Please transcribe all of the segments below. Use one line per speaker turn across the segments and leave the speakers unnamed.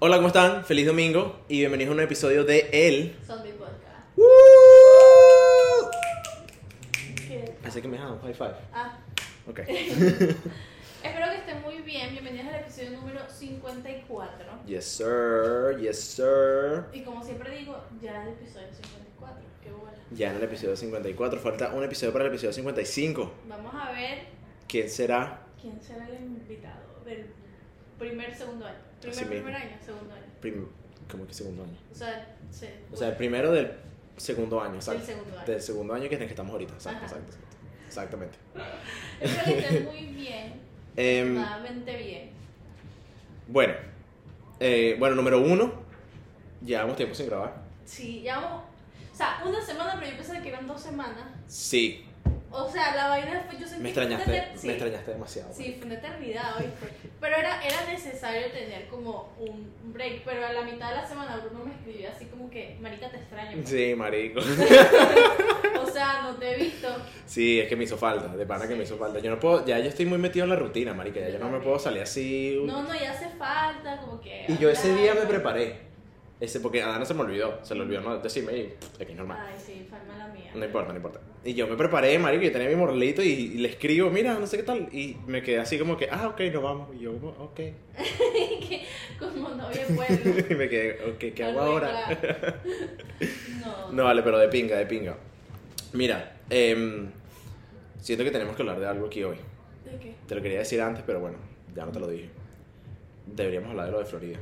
Hola, ¿cómo están? Feliz domingo y bienvenidos a un episodio de El.
Zombie Podcast. ¿Qué?
Así que me dejan un high five.
Ah,
Ok.
espero que estén muy bien. Bienvenidos al episodio número 54.
Yes, sir. Yes, sir.
Y como siempre digo, ya el episodio 54. Qué bola.
Ya en el episodio 54. Falta un episodio para el episodio 55.
Vamos a ver
¿Quién será?
quién será el invitado del primer, segundo año. Primer,
Así mismo.
primer año, segundo año.
Prim- ¿Cómo que segundo año?
O sea, se-
O sea, el primero del segundo año, exacto.
Del segundo año.
Del segundo año que es en el que estamos ahorita. Exacto, exacto, exacto. Exactamente.
estén muy bien.
Em,
Extremadamente bien.
bueno. Eh, bueno, número uno. Llevamos tiempo sin grabar.
Sí, ya vamos. O sea, una semana, pero yo pensaba que eran dos semanas.
Sí.
O sea, la vaina fue. Yo sentí
Me
que
extrañaste,
eter- sí.
me extrañaste demasiado.
Sí, fue una eternidad, ¿oíste? Pero era, era necesario tener como un break. Pero a la mitad de la semana Bruno me escribió así como que, Marica, te extraño. pues".
Sí, marico.
O sea, no te he visto.
Sí, es que me hizo falta, de pana que me hizo falta. Yo no puedo, ya yo estoy muy metido en la rutina, marica, ya yo no me puedo salir así.
No, no, ya hace falta, como que.
Y yo ese día me preparé. Ese, porque a Dana se me olvidó, se le olvidó no decirme y es que es normal.
Ay, sí, fue mala mía.
No importa, no importa. Y yo me preparé, marico, y tenía mi morrelito y, y le escribo, mira, no sé qué tal. Y me quedé así como que, ah, ok, nos vamos. Y yo, como, ok.
Como novia pueblo.
y me quedé, ok, ¿qué hago ahora?
No.
No, vale, pero de pinga, de pinga. Mira, em, siento que tenemos que hablar de algo aquí hoy.
¿De qué?
Te lo quería decir antes, pero bueno, ya no te lo dije. Deberíamos hablar de lo de Florida.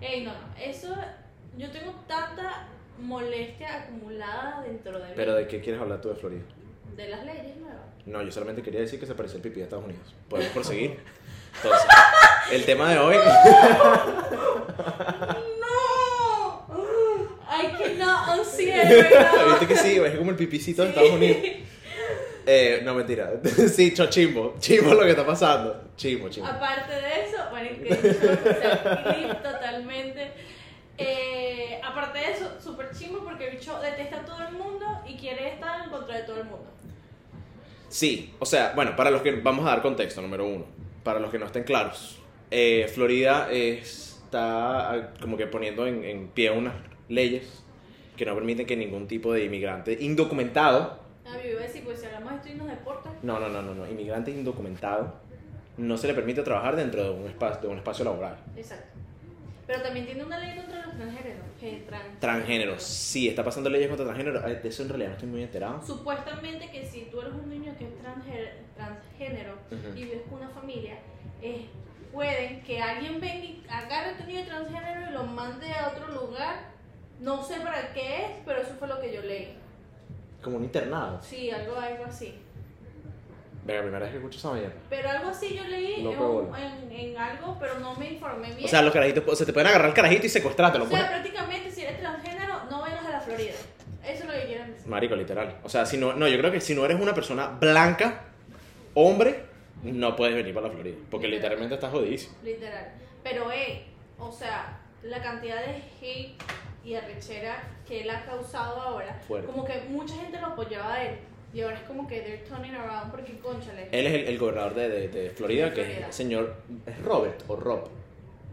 Ey, no, no. Eso. Yo tengo tanta molestia acumulada dentro de mí.
Pero ¿de qué quieres hablar tú de Florida?
De las leyes nuevas.
No, yo solamente quería decir que se parecía el pipí de Estados Unidos. Podemos proseguir. Entonces, el tema de hoy.
¡No! I cannot unsee it right now.
¿Viste que sí? Es como el pipicito de Estados Unidos. Eh, no, mentira. Sí, cho, chimbo. Lo que está pasando. Chimbo, chimbo.
Aparte de eso, bueno, que o sea, clip totalmente. Eh, aparte de eso, súper chimbo porque el bicho detesta a todo el mundo y quiere estar en contra de todo el mundo.
Sí, o sea, bueno, para los que vamos a dar contexto, número uno, para los que no estén claros, eh, Florida está ah, como que poniendo en, en pie unas leyes que no permiten que ningún tipo de inmigrante indocumentado,
A mí iba a decir, pues si hablamos de esto y nos deporta,
no, no, no, no, no, inmigrante indocumentado, no se le permite trabajar dentro de un espacio, de un espacio laboral.
exacto. Pero también tiene una ley contra los transgéneros. Trans-
Transgéneros, sí, está pasando leyes contra transgénero, eh, de eso en realidad no estoy muy enterado.
Supuestamente que si tú eres un niño que es transgé- transgénero y vives con una familia, eh, pueden que alguien venga y agarre a tu niño transgénero y lo mande a otro lugar. No sé para qué es, pero eso fue lo que yo leí.
Como un internado.
Sí, algo, algo así.
Venga, primera vez que escucho esa mañana.
Pero algo así yo leí
No,
en, un- en, en algo, pero no me informé bien.
O sea, los carajitos, o sea, te pueden agarrar el carajito y secuestrártelo.
O
pues.
sea, prácticamente si eres transgénero, no vengas a la Florida. Eso es lo que quieren decir.
Marico, literal. O sea, si no, no, yo creo que si no eres una persona blanca, hombre, no puedes venir para la Florida. Porque
Literal.
literalmente estás jodidísimo.
Literal. Pero, eh, o sea, la cantidad de hate y arrechera que él ha causado ahora,
Fuerte.
como que mucha gente lo apoyaba a él. Y ahora es como que they're turning around porque, conchale.
Él es el, el gobernador de, de, de Florida,
De
que es
Florida.
el señor. ¿Es Robert o Rob?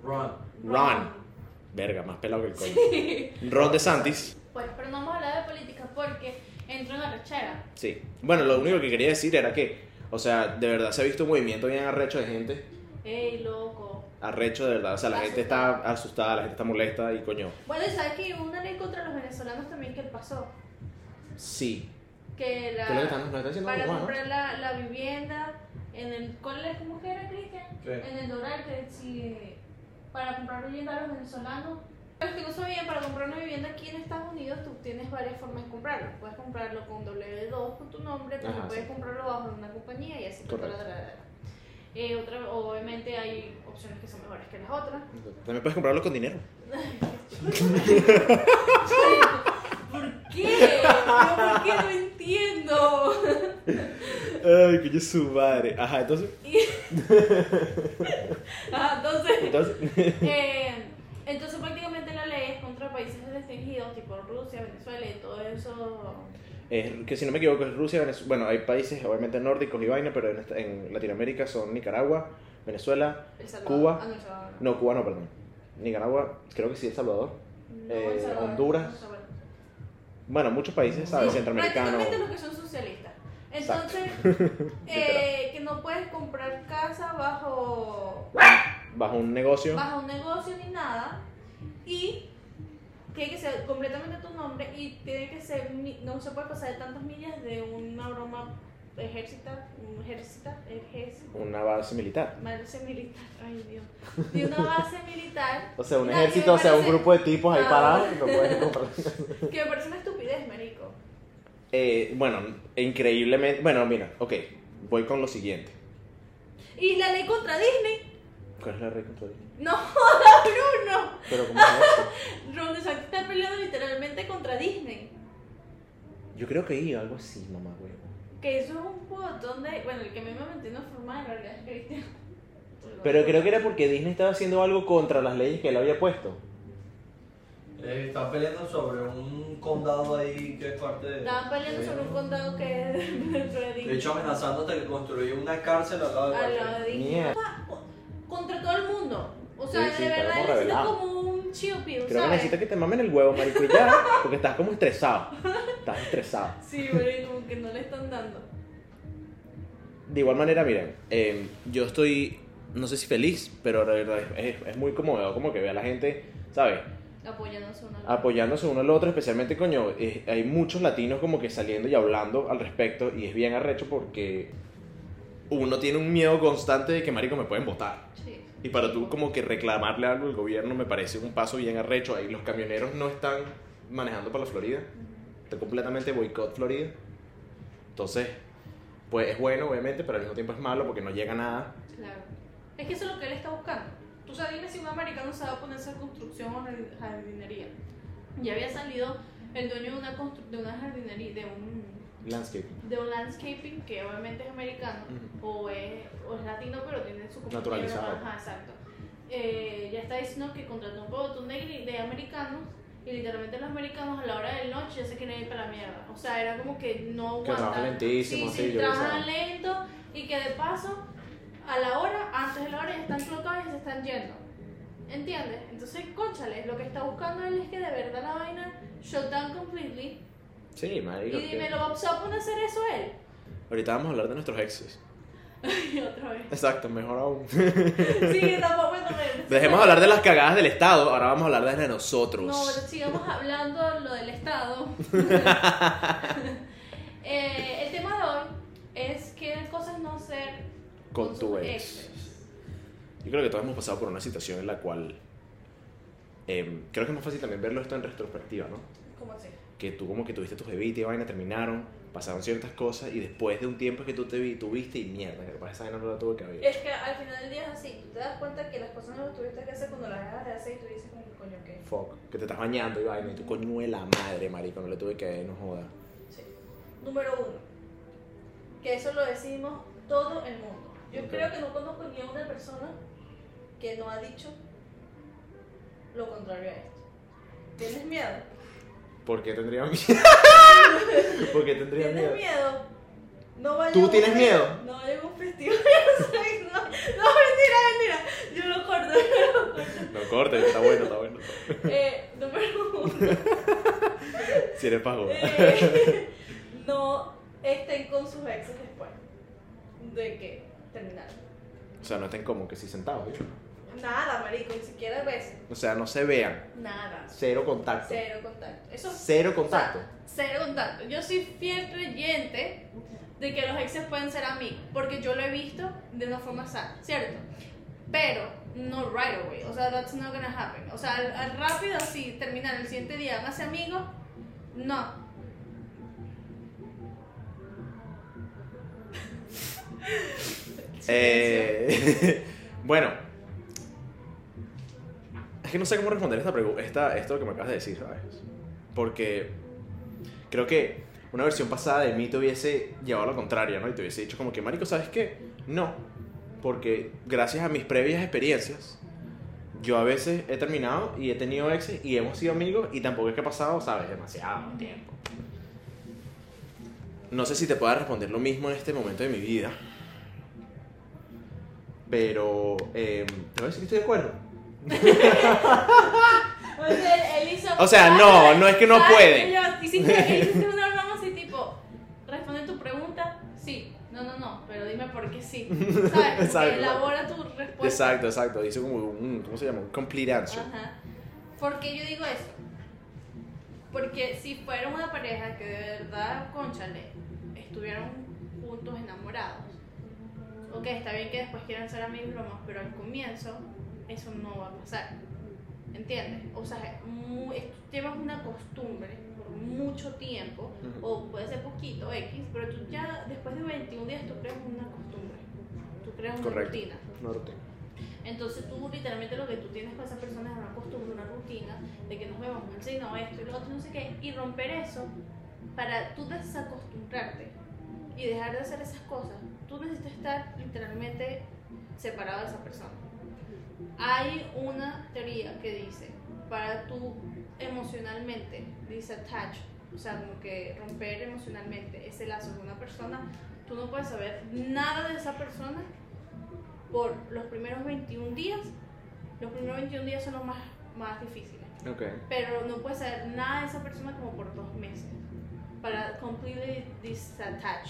Ron.
Ron. Verga, más pelado que el coño. Ron DeSantis.
Pues, pero no vamos a hablar de política porque entró en arrechera.
Sí. Bueno, lo único que quería decir era que, o sea, de verdad se ha visto un movimiento bien arrecho de gente.
Ey, loco.
Arrecho de verdad. O sea, la gente está asustada, la gente está molesta y coño.
Bueno, y sabes que hubo una ley contra los venezolanos también que pasó.
Sí.
Que la.
¿Qué es lo que están, nos está diciendo
para
Juan, no?
comprar la, la vivienda en el ¿cuál es cómo que era Cristian?
Sí.
En el Doral que si para comprar vivienda a los venezolanos los que no sabían, para comprar una vivienda aquí en Estados Unidos tú tienes varias formas de comprarlo. Puedes comprarlo con W2 con tu nombre, pero
Ajá,
puedes
sí.
comprarlo bajo una compañía y así. Eh, otra, obviamente hay opciones que son mejores que las otras.
También puedes comprarlo con dinero.
¿Por qué? ¿Pero ¿Por qué no entiendo?
Ay, que yo su madre. Ajá, entonces.
Ah, entonces,
Entonces.
eh, entonces prácticamente la ley es contra países restringidos tipo Rusia, Venezuela y todo eso.
Es que si no me equivoco es Rusia, Venezuela. Bueno, hay países obviamente nórdicos y vaina, pero en, en Latinoamérica son Nicaragua, Venezuela. Cuba.
Ah, no, no.
No, Cuba no, perdón. Nicaragua, creo que sí, El Salvador.
No,
Eh,
Salvador,
Honduras.
Salvador.
Bueno, muchos países, ¿sabes?
Sí,
Centroamericanos.
Prácticamente los que son socialistas. Entonces, eh, que no puedes comprar casa bajo,
Bajo un negocio.
bajo un negocio ni nada. Y tiene que ser completamente tu nombre y tiene que ser, no se puede pasar de tantas millas de una broma ejércita, un ejércita, ejércita,
Una base militar.
base militar, ay Dios, de una base militar.
O sea, un ejército, o sea, un grupo de tipos ahí
Ah.
parados que no
me parece una estupidez, marico.
Eh, bueno, increíblemente. Bueno, mira, ok, voy con lo siguiente.
Y la ley contra Disney.
¿Cuál es la regla contra Disney?
No joda, Bruno.
Pero, ¿cómo es?
Ron DeSantis está peleando literalmente contra Disney.
Yo creo que iba algo así, mamá, güey.
Que eso es un botón de. Bueno, el que a mí me mantiene formada en realidad es Cristian.
Pero creo que era porque Disney estaba haciendo algo contra las leyes que él había puesto.
Eh, están peleando sobre un condado ahí que es parte de.
Estaban peleando sobre un condado que es dentro de Disney.
De hecho, amenazando hasta que construyó una cárcel al lado de
Al lado de Disney.
Mierda.
Contra todo el mundo. O sea,
Sí, sí,
de verdad necesita
revelado.
como un chill pill,
Creo que
¿sabes?
necesitas que te mamen el huevo, marico, y ya. Porque estás como estresado. Estás estresado.
Sí, pero como que no le están dando.
De igual manera, miren, eh, yo estoy, no sé si feliz, pero la verdad es, es muy cómodo como que ve a la gente, ¿sabes?
Apoyándose uno al otro.
Apoyándose uno al otro, especialmente, coño, hay muchos latinos como que saliendo y hablando al respecto y es bien arrecho porque uno tiene un miedo constante de que, marico, me pueden votar.
Sí.
Y para tú como que reclamarle algo al gobierno me parece un paso bien arrecho. Ahí los camioneros no están manejando para la Florida. Completamente boicot Florida. Entonces, pues es bueno, obviamente, pero al mismo tiempo es malo porque no llega nada.
Claro. Es que eso es lo que él está buscando. Tú sabes, dime si un americano se va a construcción o jard- jardinería. Ya había salido el dueño de una, de una jardinería, de un,
Landscape.
de un landscaping que obviamente es americano o, es, o es latino, pero tiene su.
Naturalizado.
Ajá, exacto. Eh, ya está diciendo que contrató un pelotón de, de americanos y literalmente los americanos a la hora del noche ya se querían ir para la mierda. O sea, era como que no
Que trabajan lentísimo,
sí,
sí,
sí, trabajan lento y que de paso a la hora, antes de la hora ya están colocados y se están yendo. ¿Entiendes? Entonces, conchale, lo que está buscando él es que de verdad la vaina shut down completely.
Sí, marico.
Y dime, ¿lo va poner a hacer eso él?
Ahorita vamos a hablar de nuestros exes.
Y otra vez.
Exacto, mejor aún.
Sí, tampoco bueno, me-
Dejemos de hablar de las cagadas del Estado, ahora vamos a hablar de las de nosotros.
No, pero sigamos hablando lo del Estado. Eh, el tema de hoy es qué cosas no hacer
con
sus
tu ex.
exes.
Yo creo que todos hemos pasado por una situación en la cual em, creo que es más fácil también verlo esto en retrospectiva, ¿no?
¿Cómo así?
Que tú como que tuviste tus bebitos y vaina, terminaron, pasaron ciertas cosas y después de un tiempo es que tú te vi, tuviste y mierda, que para esa no la tuve que haber.
Es que al final del día es así. Tú te das cuenta que las cosas no las tuviste que hacer cuando las dejas de hacer y tú dices como que coño que.
Fuck, que te estás bañando y vaina y tu coño de la madre, marico, no le tuve que ver, no joda.
Sí. Número uno. Que eso lo decimos todo el mundo. Yo
Ok.
creo que no conozco ni a una persona que no ha dicho lo contrario a esto. ¿Tienes miedo?
¿Por qué tendría miedo? ¿Por qué tendría
¿Tienes
miedo?
miedo? No vaya
¿Tú tienes miedo?
No vaya a un festival. no, no, mentira, mentira. Yo lo corto.
No corte, está bueno, está bueno.
eh, número uno.
Si eres pago.
eh, no estén con sus exes después de que terminaron.
O sea, no estén como que si sentados, ¿eh?
Nada, marico, ni siquiera besos.
O sea, no se vean.
Nada.
Cero contacto.
Cero contacto. Eso
Cero contacto.
Cero contacto. Yo soy fiel creyente de que los exes pueden ser amigos, porque yo lo he visto de una forma sana, ¿cierto? Pero no right away, o sea, that's not gonna happen. O sea, al, al rápido así terminar el siguiente día, hágase amigos, no.
Eh, bueno. Es que no sé cómo responder esta pregunta, esta, esto que me acabas de decir, ¿sabes? Porque creo que una versión pasada de mí te hubiese llevado a la contraria, ¿no? Y te hubiese dicho como que, marico, ¿sabes qué? No. Porque gracias a mis previas experiencias, yo a veces he terminado y he tenido exes y hemos sido amigos y tampoco es que ha pasado, ¿sabes? Demasiado tiempo. No sé si te pueda responder lo mismo en este momento de mi vida. Pero eh, te voy a decir que estoy de acuerdo.
O sea, él, él hizo.
O sea, no, no es que no puede.
Yo- Hiciste, hiciste una broma así, tipo, responde tu pregunta, sí. No, no, no, pero dime por qué sí. ¿Sabes?
Exacto.
elabora tu respuesta.
Exacto, exacto. Dice como un, ¿cómo se llama? Un complete answer.
Ajá. ¿Por qué yo digo eso? Porque si fuera una pareja que de verdad, conchale, estuvieron juntos enamorados, ok, está bien que después quieran ser amigos, bromas, pero al comienzo eso no va a pasar. ¿Entiendes? O sea, mu- es- llevas una costumbre por mucho tiempo,
Ujú.
o puede ser poquito, X, pero tú ya después de 21 días tú creas una costumbre, tú creas una
Correcto.
rutina.
No rutina.
Entonces tú literalmente lo que tú tienes con esa persona es una costumbre, una rutina de que nos vemos, sí, no, esto y lo otro, no sé qué, y romper eso para tú desacostumbrarte y dejar de hacer esas cosas, tú necesitas estar literalmente separado de esa persona. Hay una teoría que dice, para tú emocionalmente disattach, o sea, como que romper emocionalmente ese lazo con una persona, tú no puedes saber nada de esa persona por los primeros 21 días. Los primeros 21 días son los más, más difíciles.
Ok.
Pero no puedes saber nada de esa persona como por dos meses. Para completely disattach.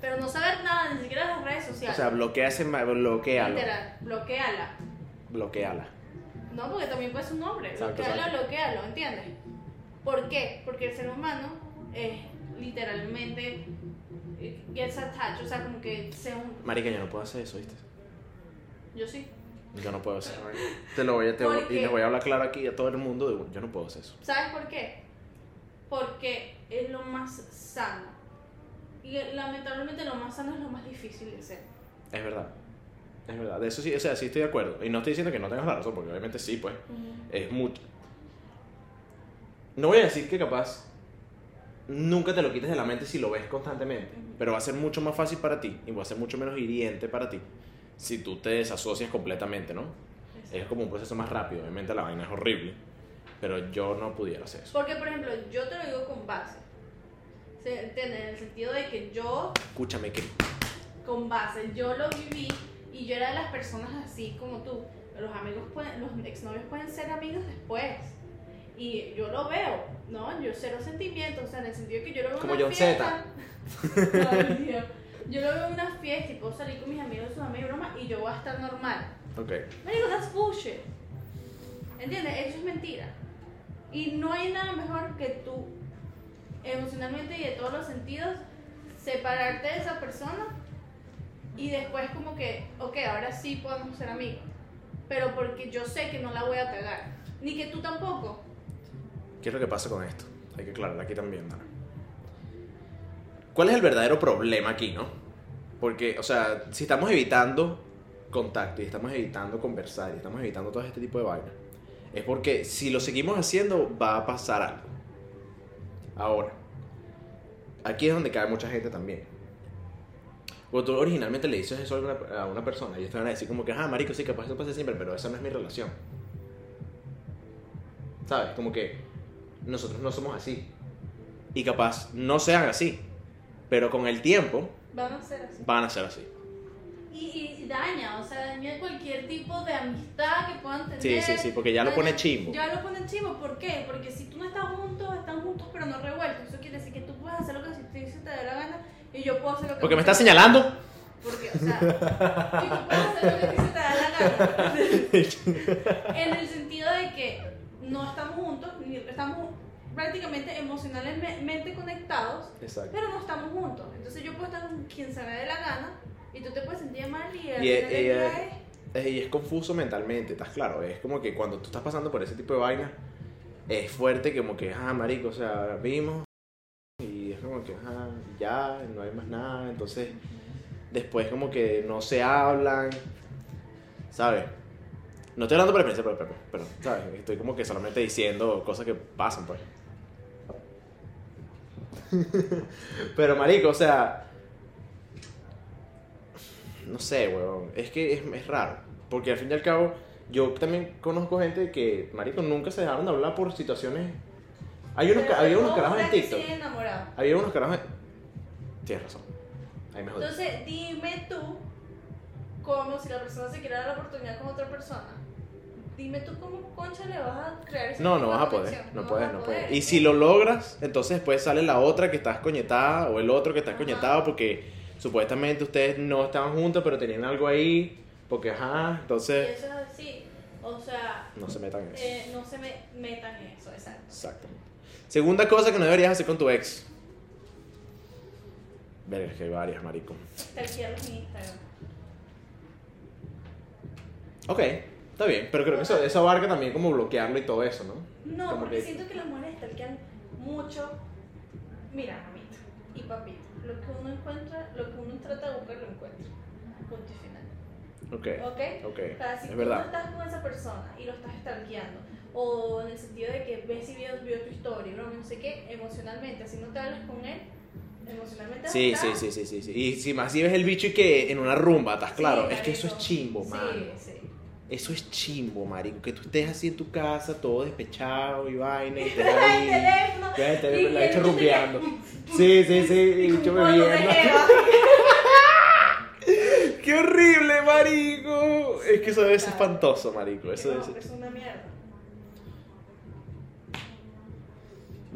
Pero no saber nada, ni siquiera las redes
O
sociales.
sea, bloquea ese ma- bloquealo.
Literal, bloqueala.
Bloqueala.
No, porque también puede ser un nombre.
Exacto,
bloquealo,
exacto.
bloquealo, ¿entiendes? ¿Por qué? Porque el ser humano es literalmente eh, gets attached, o sea, como que sea un...
Marica, yo no puedo hacer eso, ¿viste?
Yo sí.
Yo no puedo hacer Te lo voy a, te voy-
¿Por
y les voy a hablar claro aquí a todo el mundo. de- Yo no puedo hacer eso.
¿Sabes por qué? Porque es lo más sano. Y lamentablemente lo más sano es lo más difícil de hacer.
Es verdad. Es verdad. De eso sí, o sea, sí estoy de acuerdo. Y no estoy diciendo que no tengas la razón, porque obviamente sí, pues. Es mucho. No voy a decir que capaz nunca te lo quites de la mente si lo ves constantemente,
Ujú.
pero va a ser mucho más fácil para ti y va a ser mucho menos hiriente para ti si tú te desasocias completamente, ¿no? Es como un proceso más rápido, obviamente la vaina es horrible, pero yo no pudiera hacer eso.
Porque, por ejemplo, yo te lo digo con base. En el sentido de que yo,
Escúchame, que
con base, yo lo viví y yo era de las personas así como tú. Los amigos pueden, los exnovios pueden ser amigos después. Y yo lo veo, ¿no? Yo cero sentimientos, o sea, en el sentido que yo lo veo
Como
una
John
fiesta. Ay. Yo lo veo en una fiesta y puedo salir con mis amigos, sus amigos, broma, y yo voy a estar normal.
Ok.
Me digo, that's bullshit. ¿Entiendes? Eso es mentira. Y no hay nada mejor que tú, emocionalmente y de todos los sentidos, separarte de esa persona y después como que, ok, ahora sí podemos ser amigos. Pero porque yo sé que no la voy a cagar. Ni que tú tampoco.
¿Qué es lo que pasa con esto? Hay que aclarar aquí también, Dana. ¿Cuál es el verdadero problema aquí, no? Porque, o sea, si estamos evitando contacto y estamos evitando conversar y estamos evitando todo este tipo de vainas, es porque si lo seguimos haciendo va a pasar algo. Ahora, aquí es donde cae mucha gente también. Cuando tú originalmente le dices eso a una, a una persona, ellos te van a decir como que, ah, marico, sí, capaz esto pasa siempre, pero esa no es mi relación. ¿Sabes? Como que nosotros no somos así. Y capaz no sean así. Pero con el tiempo
Van a ser así.
van a ser así.
Y, y daña, o sea, daña cualquier tipo de amistad que puedan tener.
Sí, sí, sí, porque ya lo pone chimbo.
Ya lo pone chimbo, ¿por qué? Porque si tú no estás juntos, están juntos pero no revueltos. Eso quiere decir que tú puedes hacer lo que si te dé la gana y yo puedo hacer lo que
Porque me estás señalando.
Porque, o sea, y tú puedes hacer lo que se te da la gana. en el sentido de que no estamos juntos, ni estamos prácticamente emocionalmente conectados,
Exacto.
pero no estamos juntos. Entonces yo puedo estar con quien se me dé la gana y tú te puedes sentir mal y
Y,
es-
Y es confuso mentalmente, ¿estás claro? Es como que cuando tú estás pasando por ese tipo de vaina, es fuerte como que, ah, marico, o sea, vimos es como que, ya, no hay más nada, entonces después como que no se hablan, ¿sabes? No estoy hablando por experiencia pero, pero, ¿sabes? Estoy como que solamente diciendo cosas que pasan, pues. pero, marico, o sea, no sé, weón. Es que es, es raro. Porque al fin y al cabo, yo también conozco gente que, marico, nunca se dejaron de hablar por situaciones. Hay unos,
Pero
había unos
¿cómo
carajos en TikTok. Había unos carajos en... Tienes razón. Ahí me jodí.
Entonces, dime tú, como si la persona se quiere dar la oportunidad con otra persona, dime tú cómo concha le vas a crear ese
No, no vas a poder, no puedes, no
poder.
puedes. Y si lo logras, entonces después sale la otra que estás coñetada o el otro que está
Ajá.
coñetado porque supuestamente ustedes no estaban juntos pero tenían algo ahí, porque ajá,
Y
entonces
eso es así. O sea,
no se metan en eso.
eh, no se me metan en eso, exacto.
Exactamente. Segunda cosa que no deberías hacer con tu ex. Verga, que hay varias, marico.
Stalkearlos en Instagram.
Ok, está bien, pero creo que eso, eso abarca también como bloquearlo y todo eso, ¿no?
No,
Como
porque
que-
siento que las mujeres stalkean mucho. Mira, mamita y papito, lo que uno encuentra, lo que uno trata de buscar, lo encuentra. Punto y final.
Ok,
¿Ok?
ok,
O sea, si
es
tú
verdad.
no estás con esa persona y lo estás stalkeando, o en el sentido de que ves y vio, vio tu historia, no, no sé qué, emocionalmente, así no te hablas con él, emocionalmente
Sí, sí, sí, sí, sí, sí. Y si más si ves el bicho y que en una rumba, ¿estás
Sí,
claro? es que eso es chimbo,
Sí,
mano.
sí.
Eso es chimbo, marico. Que tú estés así en tu casa, todo despechado y vaina, y
El
ahí.
teléfono.
Ya el teléfono,
y
la
bicho
rumbeando. Sí, sí, sí, y bicho
te
bebiendo. ¡Qué horrible, marico! Es que eso debe ser
Claro.
espantoso, marico. Eso
es una mierda.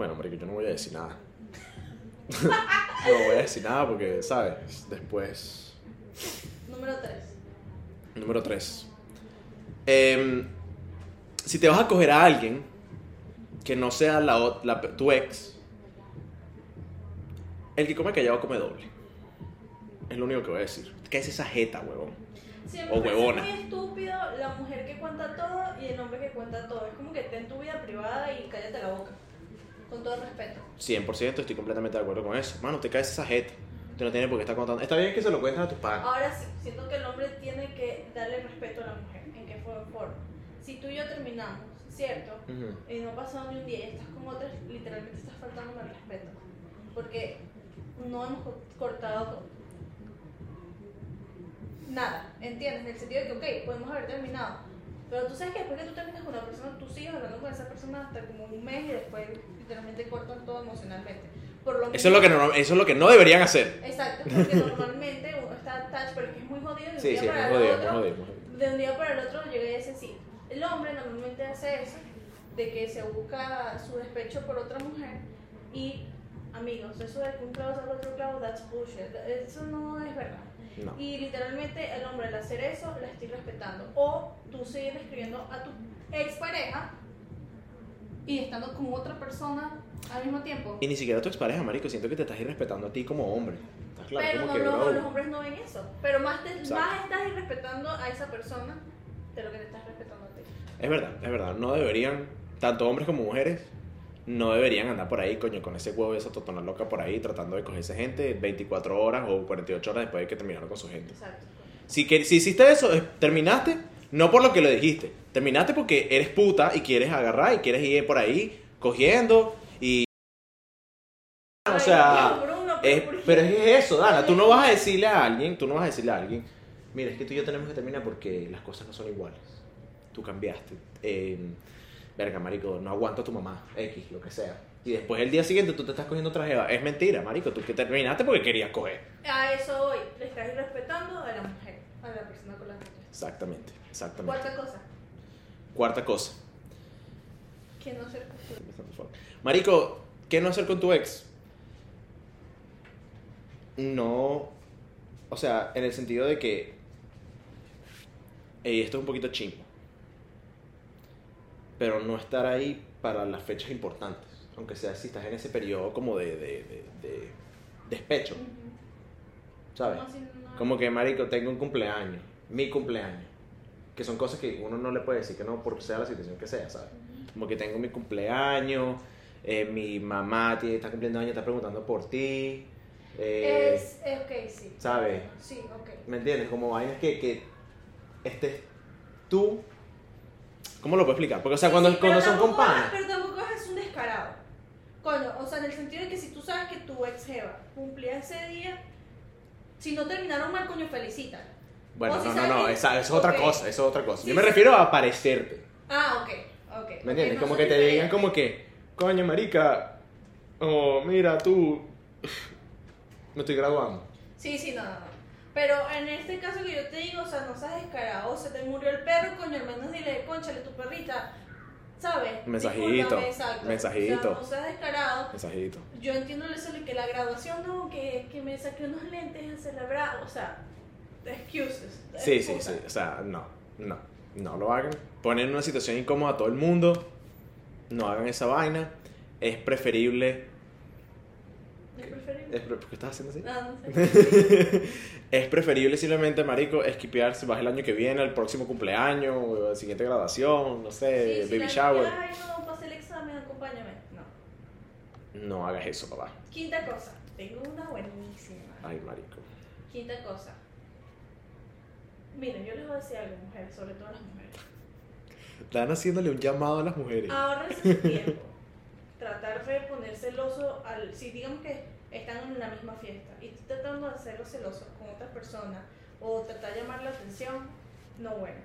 Bueno, marico, yo no voy a decir nada. no voy a decir nada porque, ¿sabes? Después...
Número 3.
Número 3. si te vas a coger a alguien que no sea la, la- tu ex, el que come callado come doble. Es lo único que voy a decir. ¿Qué es esa jeta, huevón?
Siempre
O huevona.
parece muy estúpido la mujer que cuenta todo y el hombre que cuenta todo. Es como que ten tu vida privada y cállate la boca. Con todo respeto.
100% estoy completamente de acuerdo con eso. Mano, te caes esa jeta. Tú no tienes por qué estar contando. Está bien que se lo cuentes a tus padres.
Ahora sí, siento que el hombre tiene que darle respeto a la mujer. ¿En qué for- forma? Si tú y yo terminamos, ¿cierto? Y no ha pasado ni un día y estás con otras, literalmente estás faltando al respeto. Porque no hemos co- cortado nada, ¿entiendes? En el sentido de que, ok, podemos haber terminado. Pero tú sabes que después que tú terminas con una persona, tú sigues hablando con esa persona hasta como un mes y después literalmente cortan todo emocionalmente. Por lo
Eso es, lo que no, eso es lo que no deberían hacer.
Exacto, porque normalmente uno está attached, pero es que es muy jodido de un
Sí,
día
sí,
para
muy
el
jodido,
otro.
muy jodido, muy.
De un día para el otro llega y dice sí. El hombre normalmente hace eso, de que se busca su despecho por otra mujer y amigos, eso de que un clavo saca otro clavo, that's bullshit. Eso no es verdad.
No.
Y literalmente el hombre al hacer eso la estoy respetando. O tú sigues escribiendo a tu expareja y estando con otra persona al mismo tiempo.
Y ni siquiera tu expareja, marico. Siento que te estás irrespetando a ti como hombre. ¿Estás claro?
pero
como
no,
que,
no, los hombres no ven eso. Pero más, te- más estás irrespetando a esa persona de lo que te estás respetando a ti.
Es verdad, es verdad. No deberían, tanto hombres como mujeres, no deberían andar por ahí, coño, con ese huevo y esa totona loca por ahí, tratando de cogerse gente 24 horas o 48 horas después de que terminaron con su gente.
Exacto.
Si, que, si hiciste eso, terminaste, no por lo que le dijiste. Terminaste porque eres puta y quieres agarrar y quieres ir por ahí cogiendo y... O sea,
Bruno,
es- pero es eso, Dana. Tú no vas a decirle a alguien, tú no vas a decirle a alguien, mira, es que tú y yo tenemos que terminar porque las cosas no son iguales. Tú cambiaste. Eh, verga, marico, no aguanto a tu mamá, X, lo que sea. Y después el día siguiente tú te estás cogiendo otra jeva. Es mentira, marico. Tú que terminaste porque querías coger.
A eso hoy le estás irrespetando a la mujer, a la persona con la que.
Exactamente, exactamente.
Cuarta cosa,
Cuarta cosa.
que no ser costura.
Marico, ¿qué no hacer con tu ex? No. O sea, en el sentido de que. eh, esto es un poquito chimbo. Pero no estar ahí para las fechas importantes. Aunque sea si estás en ese periodo como de, de, de- de despecho, ¿sabes?
No, sí, no.
Como que, marico, tengo un cumpleaños, mi cumpleaños. Que son cosas que uno no le puede decir que no, por sea la situación que sea, ¿sabes? Como que tengo mi cumpleaños, eh, mi mamá tiene- está cumpliendo años, está preguntando por ti. eh,
Es, es ok, sí.
¿sabe?
Sí, ok.
¿Me entiendes? Como vainas que, que estés tú. ¿Cómo lo puedo explicar? Porque, o sea, cuando,
sí,
cuando son panas.
Pero tampoco es un descarado. Coño, o sea, en el sentido de que si tú sabes que tu ex jeva cumplía ese día, si no terminaron mal, coño, felicita.
Bueno,
si
no, no, no,
que-
esa, eso es otra cosa, eso es otra cosa.
Sí,
Yo me
sí.
refiero a parecerte.
Ah, ok, ok.
¿Me entiendes?
Ok, no
como que te digan como que, coño, marica, o mira, tú, me estoy graduando.
Sí, sí, no, no, no. Pero en este caso que yo te digo, o sea, no seas descarado, se te murió el perro, coño, al menos dile, conchale, tu perrita, ¿sabes?
Mensajito,
exacto.
mensajito.
O sea, no seas descarado.
Mensajito.
Yo entiendo eso de que la graduación, no, que, que me saqué unos lentes a celebrar, o sea, excuses.
Sí, sí, sí. O sea, no, no, no lo hagan. Ponen en una situación incómoda a todo el mundo. No hagan esa vaina. Es preferible.
Es preferible.
es pre- ¿Por qué estás haciendo así?
No, no sé.
es preferible simplemente, marico, esquipear si vas el año que viene, el próximo cumpleaños, la siguiente graduación, no sé,
Sí,
baby
la-
shower.
Ay, no, pasé el examen, acompáñame. No.
No hagas eso, papá.
Quinta cosa, tengo una buenísima.
Ay, marico.
Quinta cosa. Miren, yo les voy a decir algo, mujeres, sobre todo las mujeres.
Están haciéndole un llamado a las mujeres.
Ahorrense su tiempo. Tratar de poner celoso al. Si digamos que están en la misma fiesta y tú tratando de hacerlo celoso con otra persona o tratar de llamar la atención, no bueno.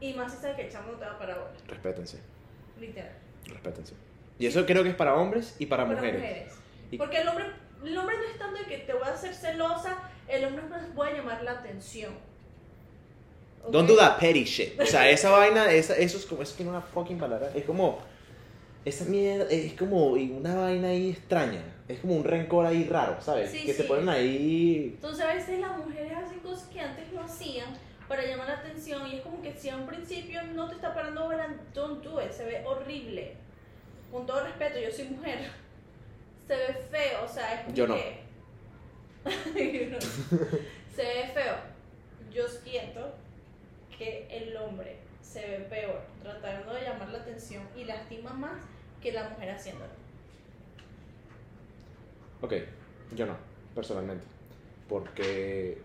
Y más si sabes que el chamo no te va para bola,
Respétense,
literal.
respétense. Y eso creo que es para hombres y para, mujeres. Y-
Porque el hombre, el hombre no es tanto de que te voy a hacer celosa, el hombre es voy a llamar la atención. ¿Ok?
Don't do that petty shit. O sea, esa vaina, esa, eso es como, eso tiene una fucking palabra. Es como, esa mierda, es como una vaina ahí extraña. Es como un rencor ahí raro, ¿sabes?
Sí,
que te
sí.
ponen ahí.
Entonces a veces las mujeres hacen cosas que antes no hacían para llamar la atención y es como que si a un principio no te está parando don't do it, se ve horrible. Con todo respeto, yo soy mujer. Se ve feo, o sea, es como
Yo no.
que... Se ve feo. Yo siento que el hombre se ve peor tratando de llamar la atención y lastima más que la mujer haciéndolo.
Ok, yo no, personalmente. Porque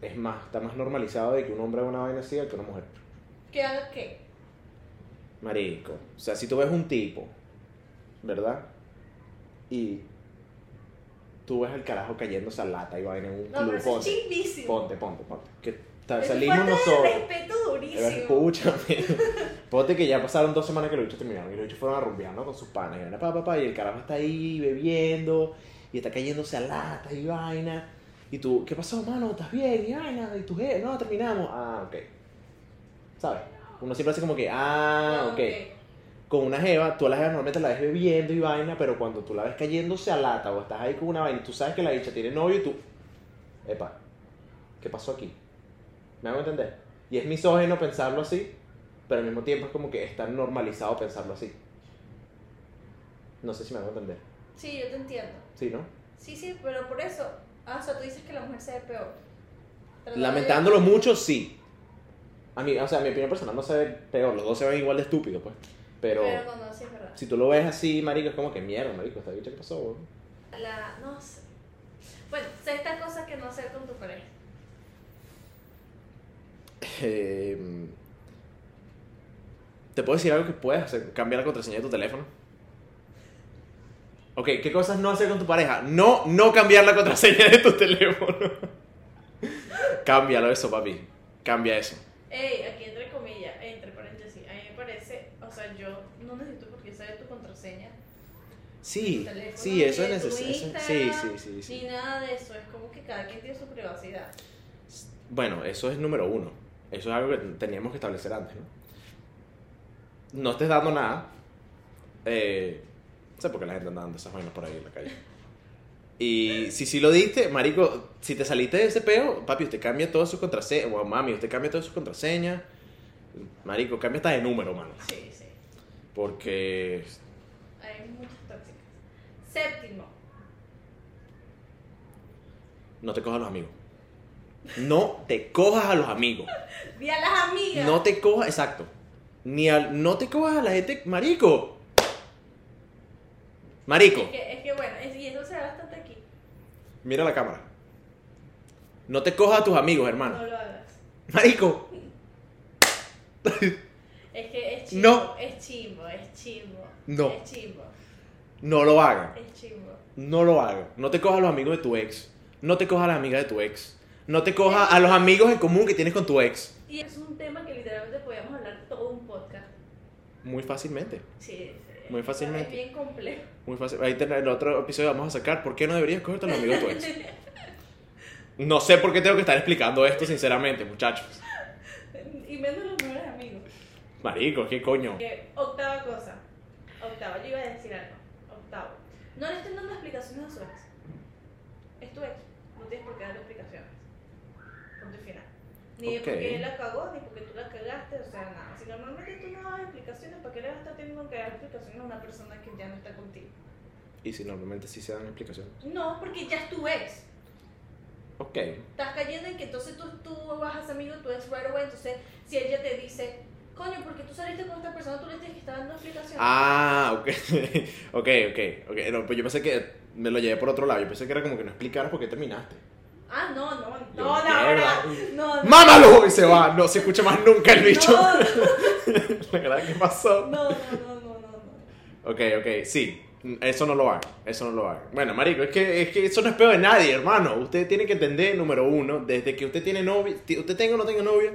es más, está más normalizado de que un hombre haga una vaina así que una mujer.
¿Que haga qué?
Marico. O sea, si tú ves un tipo, ¿verdad? Y tú ves al carajo cayéndose a lata y vaina en un
No, pero
club.
eso es
Ponte, ponte, ponte, ponte. Que salimos nosotros.
respeto durísimo.
Escúchame. Ponte que ya pasaron dos semanas que los bichos terminaron y los bichos fueron a rumbear, ¿no? Con sus panas. Y, pa, pa, pa, y el carajo está ahí bebiendo y está cayéndose a lata y vaina. Y tú, ¿qué pasó, mano? ¿Estás bien? Y vaina. Y tú, "Eh, no, terminamos. Ah, ok. ¿Sabes? Uno siempre hace como que, ah,
Ah,
ok. Con una jeva, tú a la jeva normalmente la ves bebiendo y vaina, pero cuando tú la ves cayéndose a lata o estás ahí con una vaina y tú sabes que la bicha tiene novio y tú, epa, ¿qué pasó aquí? ¿Me hago entender? Y es misógeno pensarlo así, pero al mismo tiempo es como que está normalizado pensarlo así. No sé si me hago entender.
Sí, yo te entiendo.
¿Sí, no?
Sí, sí, pero por eso. Ah, o sea, tú dices que la mujer se ve peor. Tratando
Lamentándolo
de-
mucho, sí. A mí, o sea, mi opinión personal no se ve peor, los dos se ven igual de estúpidos, pues. Pero,
Pero cuando sí es verdad.
si tú lo ves así, marico, es como que mierda, marico, esta bicha, ¿qué pasó? weón?"
La. No sé. Bueno, sexta cosa que no hacer con tu pareja.
Eh, ¿Te puedo decir algo que puedes hacer? Cambiar la contraseña de tu teléfono. Ok, ¿qué cosas no hacer con tu pareja? No, no cambiar la contraseña de tu teléfono. Cámbialo eso, papi. Cambia eso.
Ey, aquí entre comillas, entre paréntesis, a mí me parece, o sea, yo no necesito porque saber tu contraseña.
Sí,
teléfono,
sí, eso es necesario. Sí, sí, sí, sí.
Ni nada de eso, es como que cada quien tiene su privacidad.
Bueno, eso es número uno. Eso es algo que teníamos que establecer antes, ¿no? No estés dando nada. Eh, no sé por qué la gente anda dando esas vainas por ahí en la calle. Y si sí lo diste, marico, si te saliste de ese peo, papi, usted cambia todas sus contraseñas. O mami, usted cambia todas sus contraseñas. Marico, cambia hasta de número, mano.
Sí, sí.
Porque
Hay muchas tóxicas. Séptimo,
no te cojas los amigos. No te cojas a los amigos.
di a las amigas.
No te cojas, exacto. Ni al, no te cojas a la gente, marico. Marico,
Es que, es que bueno, es- y eso se ve bastante aquí.
mira la cámara. No te cojas a tus amigos, hermano.
No lo hagas.
Marico,
Es que es chimbo,
No.
es chimbo, es chimbo.
No.
Es chimbo,
no lo hagas.
es chimbo.
No lo hagas. No te cojas a los amigos de tu ex. No te cojas a las amigas de tu ex. No te cojas a los amigos en común que tienes con tu ex.
Y es un tema que literalmente podíamos hablar todo un podcast.
Muy fácilmente.
Sí, sí.
Muy fácilmente.
Es bien complejo.
Muy fácil. Ahí en el otro episodio vamos a sacar por qué no deberías cogerte a los amigos de tu ex. No sé por qué tengo que estar explicando esto, sinceramente, muchachos.
Y menos los mejores amigos.
Marico, ¿qué coño?
Que, octava cosa. Octava, yo iba a decir algo. Octavo. No le estén dando explicaciones a su ex. Es tu ex. No tienes por qué darle explicaciones. Ni porque él la cagó, ni porque tú la cagaste, o sea, nada. Si normalmente tú no das explicaciones, ¿para qué le vas a estar teniendo que dar explicaciones a una persona que ya no está contigo?
Y si normalmente sí se dan explicaciones.
No, porque ya es tu ex.
Ok.
Estás cayendo en que entonces tú, tú vas a ser amigo de tu ex right away, entonces si ella te dice, coño, porque tú saliste con esta persona, tú le tienes que estar dando explicaciones.
Ah, ok. ok, ok. ok. No, pues yo pensé que me lo llevé por otro lado. Yo pensé que era como que no explicaras por qué terminaste.
Ah, no, no, no, no, no, no.
¡Mámalo! Y se va. No se escucha más nunca el bicho. La verdad, ¿qué pasó?
no, no, no, no, no.
Ok, ok, sí. Eso no lo hago, eso no lo hago. Bueno, marico, es que, es que eso no es peor de nadie, hermano. Usted tiene que entender, número uno, desde que usted tiene novia, usted tenga o no tenga novia,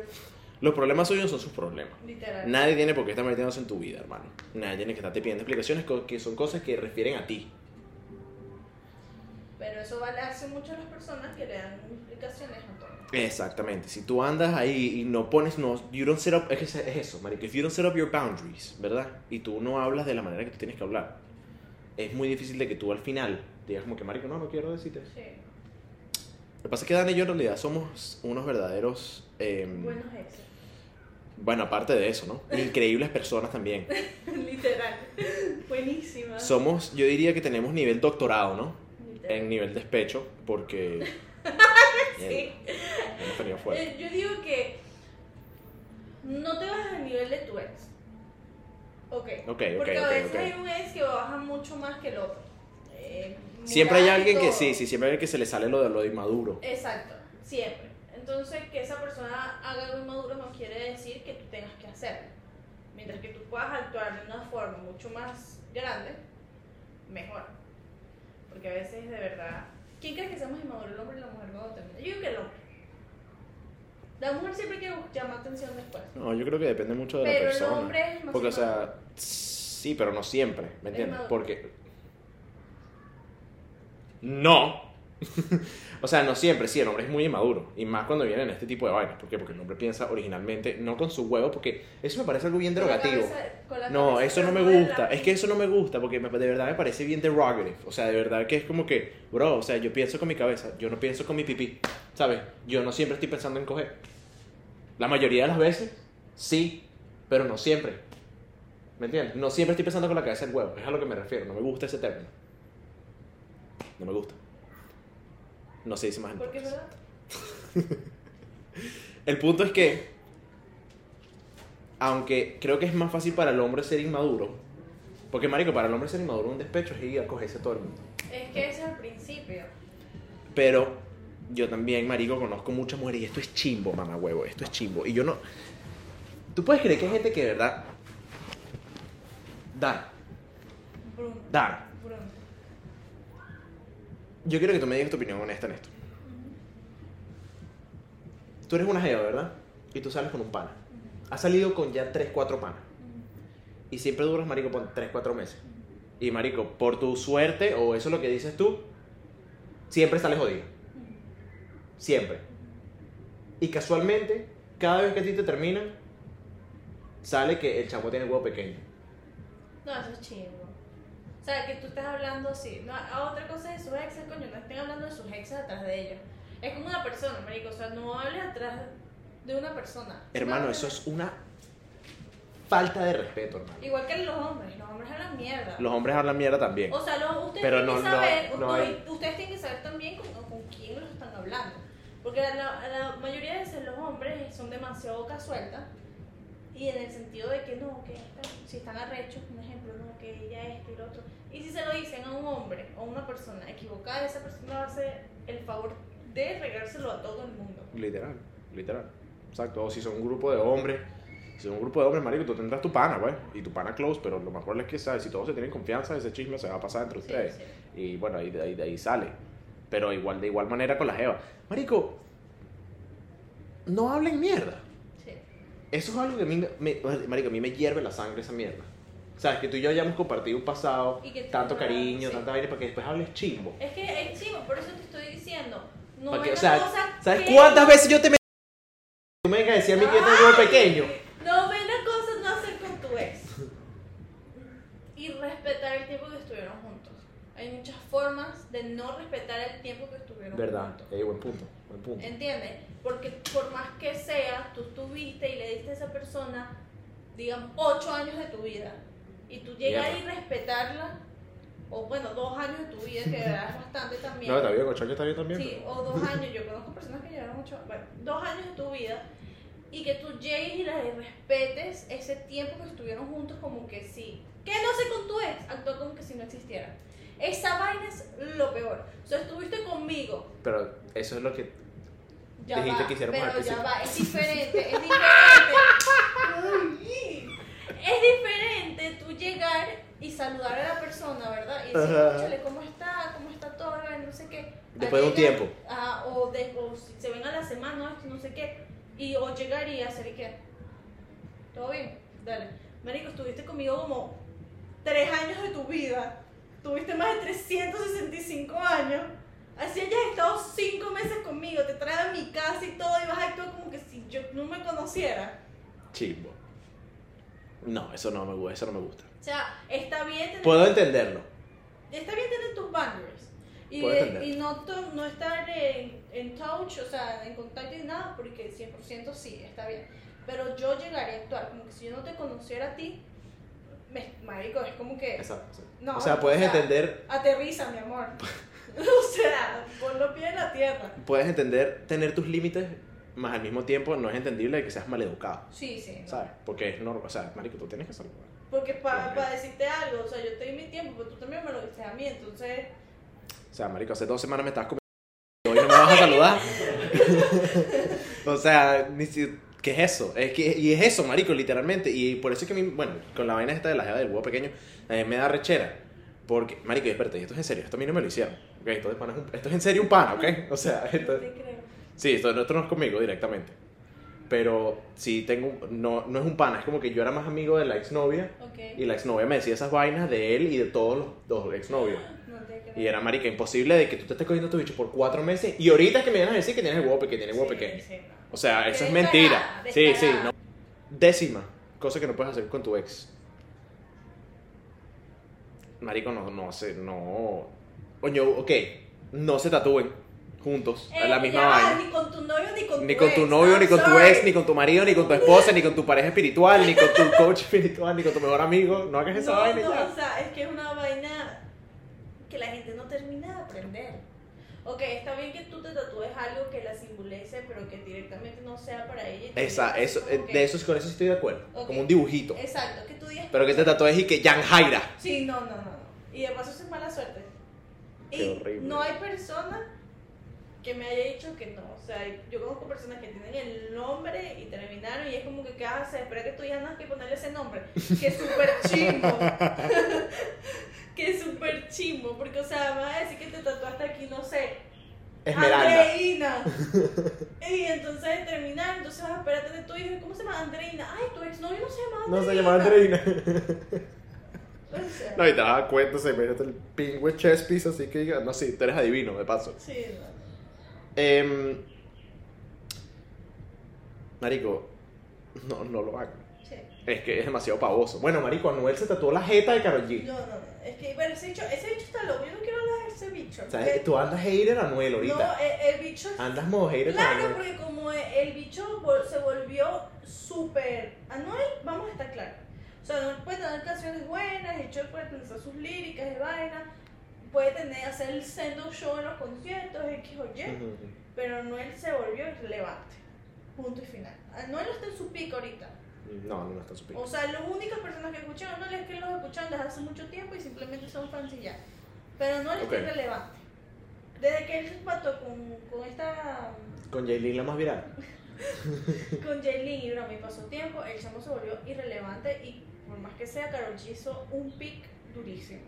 los problemas suyos son sus problemas.
Literal.
Nadie tiene por qué estar metiéndose en tu vida, hermano. Nadie tiene que estarte pidiendo explicaciones que son cosas que refieren a ti.
Pero eso vale hace mucho a las personas que le dan explicaciones a todo.
Exactamente. Si tú andas ahí y no pones, no, you don't set up, es, es eso, marico. If you don't set up your boundaries, ¿verdad? Y tú no hablas de la manera que tú tienes que hablar, es muy difícil de que tú al final digas como que, marico, no, no quiero decirte.
Sí.
Lo que pasa es que Dan y yo en realidad somos unos verdaderos, eh,
Buenos exes.
bueno, aparte de eso, ¿no? Increíbles personas también.
Literal. Buenísima.
Somos, yo diría que tenemos nivel doctorado, ¿no? En nivel despecho, porque...
Sí.
Tenido fuerte.
Eh, yo digo que no te bajes al nivel de tu ex. Ok.
Ok, ok,
Porque a veces hay un ex que baja mucho más que el otro. Eh,
Siempre hay alguien que sí, sí, siempre hay alguien que se le sale lo de lo de inmaduro.
Exacto, siempre. Entonces, que esa persona haga algo inmaduro no quiere decir que tú tengas que hacerlo. Mientras que tú puedas actuar de una forma mucho más grande, mejor. Porque a veces, de verdad. ¿Quién cree que seamos inmaduros, el hombre y la mujer cuando termina? Yo digo que el hombre. La mujer siempre quiere llamar atención después.
No, yo creo que depende mucho de la
Pero el
persona.
hombre es más
Porque, o
inmaduro.
sea, sí, pero no siempre, ¿me entiendes? Porque... No. o sea, no siempre, sí, el hombre es muy inmaduro. Y más cuando vienen este tipo de vainas. ¿Por qué? Porque el hombre piensa originalmente, no con su huevo, porque eso me parece algo bien
cabeza- la
No, eso no me gusta. Es que eso no me gusta porque me- de verdad me parece bien derogative. O sea, de verdad que es como que, bro, o sea, yo pienso con mi cabeza, yo no pienso con mi pipí. ¿Sabes? Yo no siempre estoy pensando en coger. La mayoría de las veces, sí, pero no siempre. ¿Me entiendes? No siempre estoy pensando con la cabeza en huevo. Es a lo que me refiero. No me gusta ese término. No me gusta. No se dice más
Porque es
entonces.
verdad.
El punto es que, aunque creo que es más fácil para el hombre ser inmaduro, porque marico, para el hombre ser inmaduro un despecho es ir a cogerse a todo el mundo.
Es que es el principio.
Pero yo también, marico, conozco muchas mujeres y esto es chimbo, mamá huevo, esto es chimbo. Y yo no... ¿Tú puedes creer que hay gente que de verdad... Dan,
Bruno.
Yo quiero que tú me digas tu opinión honesta en esto. Tú eres una jeva, ¿verdad? Y tú sales con un pana. Has salido con ya 3, 4 panas. Y siempre duras, marico, por 3, 4 meses. Y, marico, por tu suerte, o eso es lo que dices tú, siempre sales jodido. Siempre. Y casualmente, cada vez que a ti te terminan, sale que el chamo tiene el huevo pequeño.
No, eso es chingo. O sea, que tú estés hablando así. No, a otra cosa de sus exes, coño, no estén hablando de sus exes atrás de ellos. Es como una persona, marico. O sea, no hables atrás de una persona.
Hermano,
No,
eso es una falta de respeto, hermano.
Igual que los hombres. Los hombres hablan mierda.
Los hombres hablan mierda también.
O sea, los- ustedes
Pero
tienen
no-
que saber,
no
no,
hay-
ustedes tienen que saber también con, con quién los están hablando. Porque la, la mayoría de veces los hombres son demasiado boca suelta y en el sentido de que no, que si están arrechos, un ejemplo, no, que ella esto y lo otro. Y si se lo dicen a un hombre o a una persona equivocada, esa persona va a hacer el favor de regárselo a todo el mundo.
Literal, literal. Exacto. O si son un grupo de hombres, si son un grupo de hombres, marico, tú tendrás tu pana, pues, y tu pana close, pero lo mejor es que, ¿sabes? Si todos se tienen confianza, ese chisme se va a pasar entre
Sí,
ustedes.
sí.
Y bueno, ahí, de, ahí, de ahí sale. Pero igual, de igual manera con la jeva. Marico, no hablen mierda. Eso es algo que a mí, me, marico, a mí me hierve la sangre esa mierda. Sabes, que tú y yo hayamos compartido un pasado,
Y que tú-
tanto cariño,
sí.
tanta vaina, para que después hables chimbo.
Es que es chivo, por eso te estoy diciendo. No
que- o sea,
cosa
¿sabes
que-
cuántas veces yo te me... Tú me vengas a decir a mí que yo tengo pequeño.
No, ven la cosa no hacer con tu ex. Y respetar el tiempo que estuvieron juntos. Hay muchas formas de no respetar el tiempo que estuvieron
Verdad,
juntos.
buen punto, buen punto.
¿Entiendes? Porque por más que sea, tú estuviste y le diste a esa persona, digamos, ocho años de tu vida. Y tú llegas y respetarla, o bueno, dos años de tu vida, que es bastante también.
No, está bien, ocho años está bien también.
Sí, o dos años. Yo conozco personas que llevaron ocho, bueno, dos años de tu vida y que tú llegues y les respetes ese tiempo que estuvieron juntos como que sí. Que no sé con tu ex, actuó como que si no existiera. Esa vaina es lo peor. O sea, estuviste conmigo.
Pero eso es lo que...
Ya
Dijiste
va,
que hiciéramos
pero ya va, es diferente, es diferente. Es diferente tú llegar y saludar a la persona, ¿verdad? Y decir,
Ajá.
"Cónchale, ¿cómo está? ¿Cómo está todo? No sé qué.
Después de un tiempo.
Ajá, o, de, o si se ven a la semana, no sé qué. Y o llegar y hacer qué. ¿Todo bien? Dale. Marico, estuviste conmigo como tres años de tu vida. Tuviste más de 365 años. Así hayas estado cinco meses conmigo, te trae a mi casa y todo, y vas a actuar como que si yo no me conociera.
Chimbo. No, eso no me gusta, eso no me gusta.
O sea, está bien tener,
Puedo entenderlo.
está bien tener tus boundaries. Y, de- y no, no estar en, en touch, o sea, en contacto y nada, porque 100% sí, está bien. Pero yo llegaría a actuar como que si yo no te conociera a ti, me, marico, es como que...
Exacto.
No,
o sea, puedes
o sea,
entender,
Aterriza, mi amor. o sea, pon los pies en la tierra.
puedes entender tener tus límites, más al mismo tiempo no es entendible que seas maleducado.
Sí, sí.
¿Sabes? Porque es normal, o sea, marico, tú tienes que saludar.
Porque para
Ok.
decirte algo, o sea, yo te di mi tiempo, pero tú también me lo diste a mí, entonces...
O sea, marico, hace dos semanas me estabas comiendo y hoy no me vas a saludar. o sea, ni si... ¿qué es eso? Es que, y es eso, marico, literalmente. Y por eso es que a mí, bueno, con la vaina esta de la jeva del huevo pequeño, mí me da rechera. Porque, marico, espérate, esto es en serio, esto a mí no me lo hicieron. Ok, esto, de pana es, un- esto es en serio un pana, ¿ok? O sea, esto,
Te creo.
sí, esto, esto no es conmigo directamente. Pero sí tengo, no, no es un pana, es como que yo era más amigo de la exnovia.
Ok.
Y la exnovia me decía esas vainas de él y de todos los, los exnovios.
No te creo.
Y era marica, imposible de que tú te estés cogiendo tu bicho por cuatro meses y ahorita es que me vienes a decir que tienes el huevo pequeño, tienes el huevo
Sí,
pequeño.
sí, no.
O sea, eso es
Descarada,
mentira. Sí, sí,
descarada.
no. Décima, cosa que no puedes hacer con tu ex. Marico, no, no sé, no. Coño, ok, no se tatúen juntos a la
Eh,
misma
ya
vaina.
Ni con tu novio, ni con
Ni
tu
con
ex.
tu novio, ni con tu ex, ni con tu marido, ni con tu esposa, ni con tu pareja espiritual, ni con tu coach espiritual, ni con tu mejor amigo. No hagas esa
no,
vaina
no,
ya.
o sea, es que es una vaina que la gente no termina de aprender. Ok, está bien que tú te tatúes algo que la simbolice, pero que directamente no sea para ella.
eso,
como
eh, de eso, con eso sí estoy de acuerdo. Como un dibujito.
Exacto, que tú digas.
Pero que te tatúes y que Jan Jaira.
Sí, no, no, no. Y de paso eso es mala suerte.
Qué
y
horrible.
no hay persona que me haya dicho que no. O sea, yo conozco personas que tienen el nombre y terminaron y es como que, ¿qué haces? Espera que tú ya no has que ponerle ese nombre. Que es súper chimbo. que es súper chimbo. Porque, o sea, me vas a decir que te tatuaste aquí, no sé.
Esmeralda.
Andreina. y entonces terminaron, entonces vas a esperarte de tu hijo. ¿Cómo se llama? Andreina. Ay, tu exnovio no se llama
No
Andreina.
se llama Andreina. No, y te das cuenta, se mete el pingüe chess piece, así que diga, no, sí, tú eres adivino, de paso.
Sí, no.
Em, marico, no, no lo hagan.
Sí.
Es que es demasiado pavoso. Bueno, marico, Anuel se tatuó la jeta de Karol G.
No, no, no. Es que, bueno, ese bicho, ese bicho está loco. Yo no quiero hablar de ese bicho.
¿Sabes?
porque-
Tú andas hater Anuel
No,
ahorita.
el, el bicho.
Andas modo hater con
Claro,
Anuel.
porque como el bicho se volvió súper. Anuel, vamos a estar claros. O sea, puede tener canciones buenas, el show puede pensar sus líricas de vaina, puede tener, hacer el sendo show en los conciertos, X o Y, pero Anuel se volvió irrelevante. Punto y final. Anuel está en su pico ahorita.
No, no, no está su pico.
O sea, las únicas personas que escuchan a Anuel es que los escuchan desde hace mucho tiempo y simplemente son fans y ya. Pero Anuel
Ok.
está irrelevante. Desde que él se empató con, con esta.
Con Jaylin la más viral.
con Jaylin y y pasó tiempo, el chamo se volvió irrelevante y por más que sea, Karol G hizo un pick durísimo.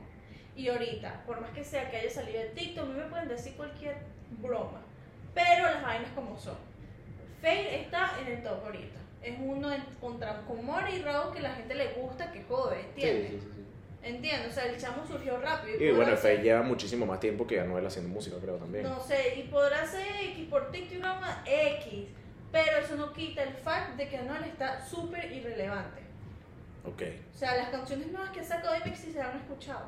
Y ahorita, por más que sea que haya salido de TikTok, a mí me pueden decir cualquier broma. Pero las vainas como son. Fade está en el top ahorita. Es uno en- contra con Mori y Raúl que la gente le gusta que jode, ¿entiendes?
sí, sí, sí.
¿Entiendes? O sea, el chamo surgió rápido.
Y bueno, Faye lleva muchísimo más tiempo que Anuel haciendo música, creo también.
No sé, y podrá ser X por TikTok X, pero eso no quita el fact de que Anuel está súper irrelevante.
Ok.
O sea, las canciones nuevas que sacó Mix sí se han escuchado.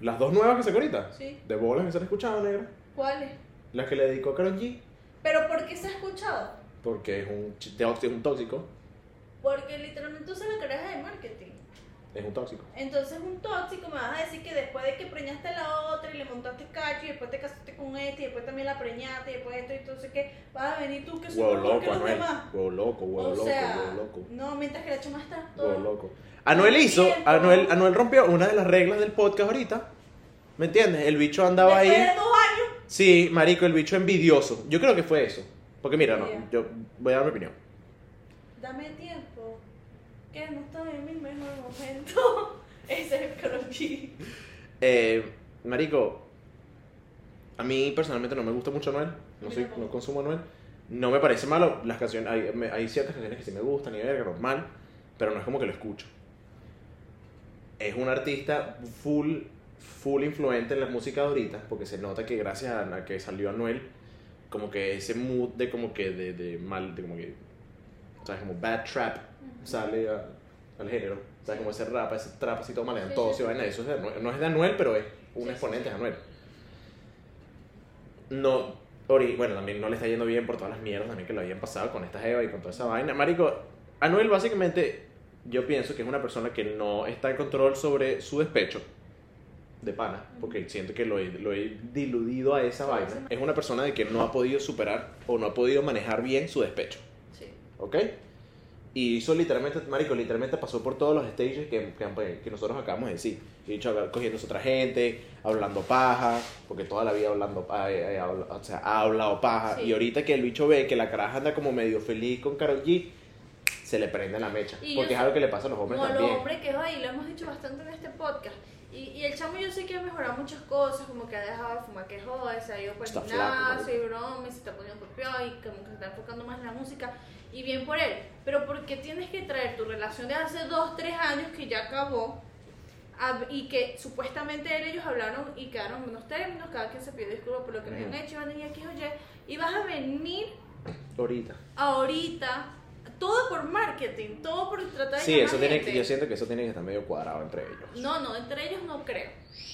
Las dos nuevas que sacó ahorita.
¿Sí?
De bolas que se han escuchado, negra.
¿Cuáles?
Las que le dedicó a Karol G.
¿Pero por qué se ha escuchado?
Porque es un, tóxico- un tóxico.
Porque literalmente sabes que eres de marketing.
Es un tóxico.
Entonces un tóxico me vas a decir que después de que preñaste a la otra y le montaste cacho y después te casaste con este y después también la preñaste y después esto y entonces que vas a venir tú que soy
Huevo
mejor que
loco,
los
Anuel.
demás.
Huevo loco, huevo
o
loco,
sea,
huevo loco.
no, mientras que la chama está
Huevo
todo.
loco. Anuel hizo. Anuel, Anuel rompió una de las reglas del podcast ahorita. ¿Me entiendes? El bicho andaba
Después
ahí.
de dos años.
Sí, marico, el bicho envidioso. Yo creo que fue eso. Porque mira, no, yo voy a dar mi opinión.
Dame tiempo, que no estoy en mi mejor momento. Ese es G.
Eh, marico, a mí personalmente no me gusta mucho Anuel. No, soy, no consumo Anuel. No me parece malo. Las canciones, hay, me- hay ciertas canciones que sí me gustan y verga, normal. Pero no es como que lo escucho. Es un artista full, full influente en la música de ahorita. Porque se nota que gracias a, a que salió Anuel, como que ese mood de como que de, de mal, de como que, ¿sabes? Como bad trap sale a- al género. O sea, como ese rap, ese trap así todo maleantoso
Sí, sí,
vaina. Eso es de Anuel. no es de Anuel, pero es un
Sí, sí,
exponente
sí.
de Anuel. No, ori- bueno, también no le está yendo bien por todas las mierdas también que lo habían pasado con esta Eva y con toda esa vaina. Marico, Anuel básicamente yo pienso que es una persona que no está en control sobre su despecho de pana, porque siento que lo he, lo he diluido a esa
Sí,
vaina.
sí.
Es una persona de que no ha podido superar o no ha podido manejar bien su despecho.
Sí.
¿ok? Y hizo literalmente, marico, literalmente pasó por todos los stages que, que, que nosotros acabamos de decir. Y dicho, cogiéndose otra gente, hablando paja, porque toda la vida hablando, ah, eh, eh, habla- o sea, ha hablado paja.
Sí.
Y ahorita que el bicho ve que la caraja anda como medio feliz con Karol G, se le prende la mecha.
Y
porque es algo que le pasa a los hombres
Como
también.
los hombres que va y lo hemos dicho bastante en este podcast. Y, y el chamo yo sé que ha mejorado muchas cosas, como que ha dejado de fumar que joda, se ha ido por el
Está flaco,
gimnasio y broma, se está poniendo copiado y como que se está enfocando más en la música. Y bien por él. Pero ¿por qué tienes que traer tu relación de hace 2, 3 años que ya acabó? y que supuestamente él, ellos hablaron y quedaron en unos términos, cada quien se pidió disculpas por lo que habían hecho, iban a decir X o Y, y vas a venir
Ahorita.
ahorita, todo por marketing, todo por tratar de
Sí, eso tiene,
gente.
que- yo siento que eso tiene que estar medio cuadrado entre ellos.
No, no, entre ellos no creo.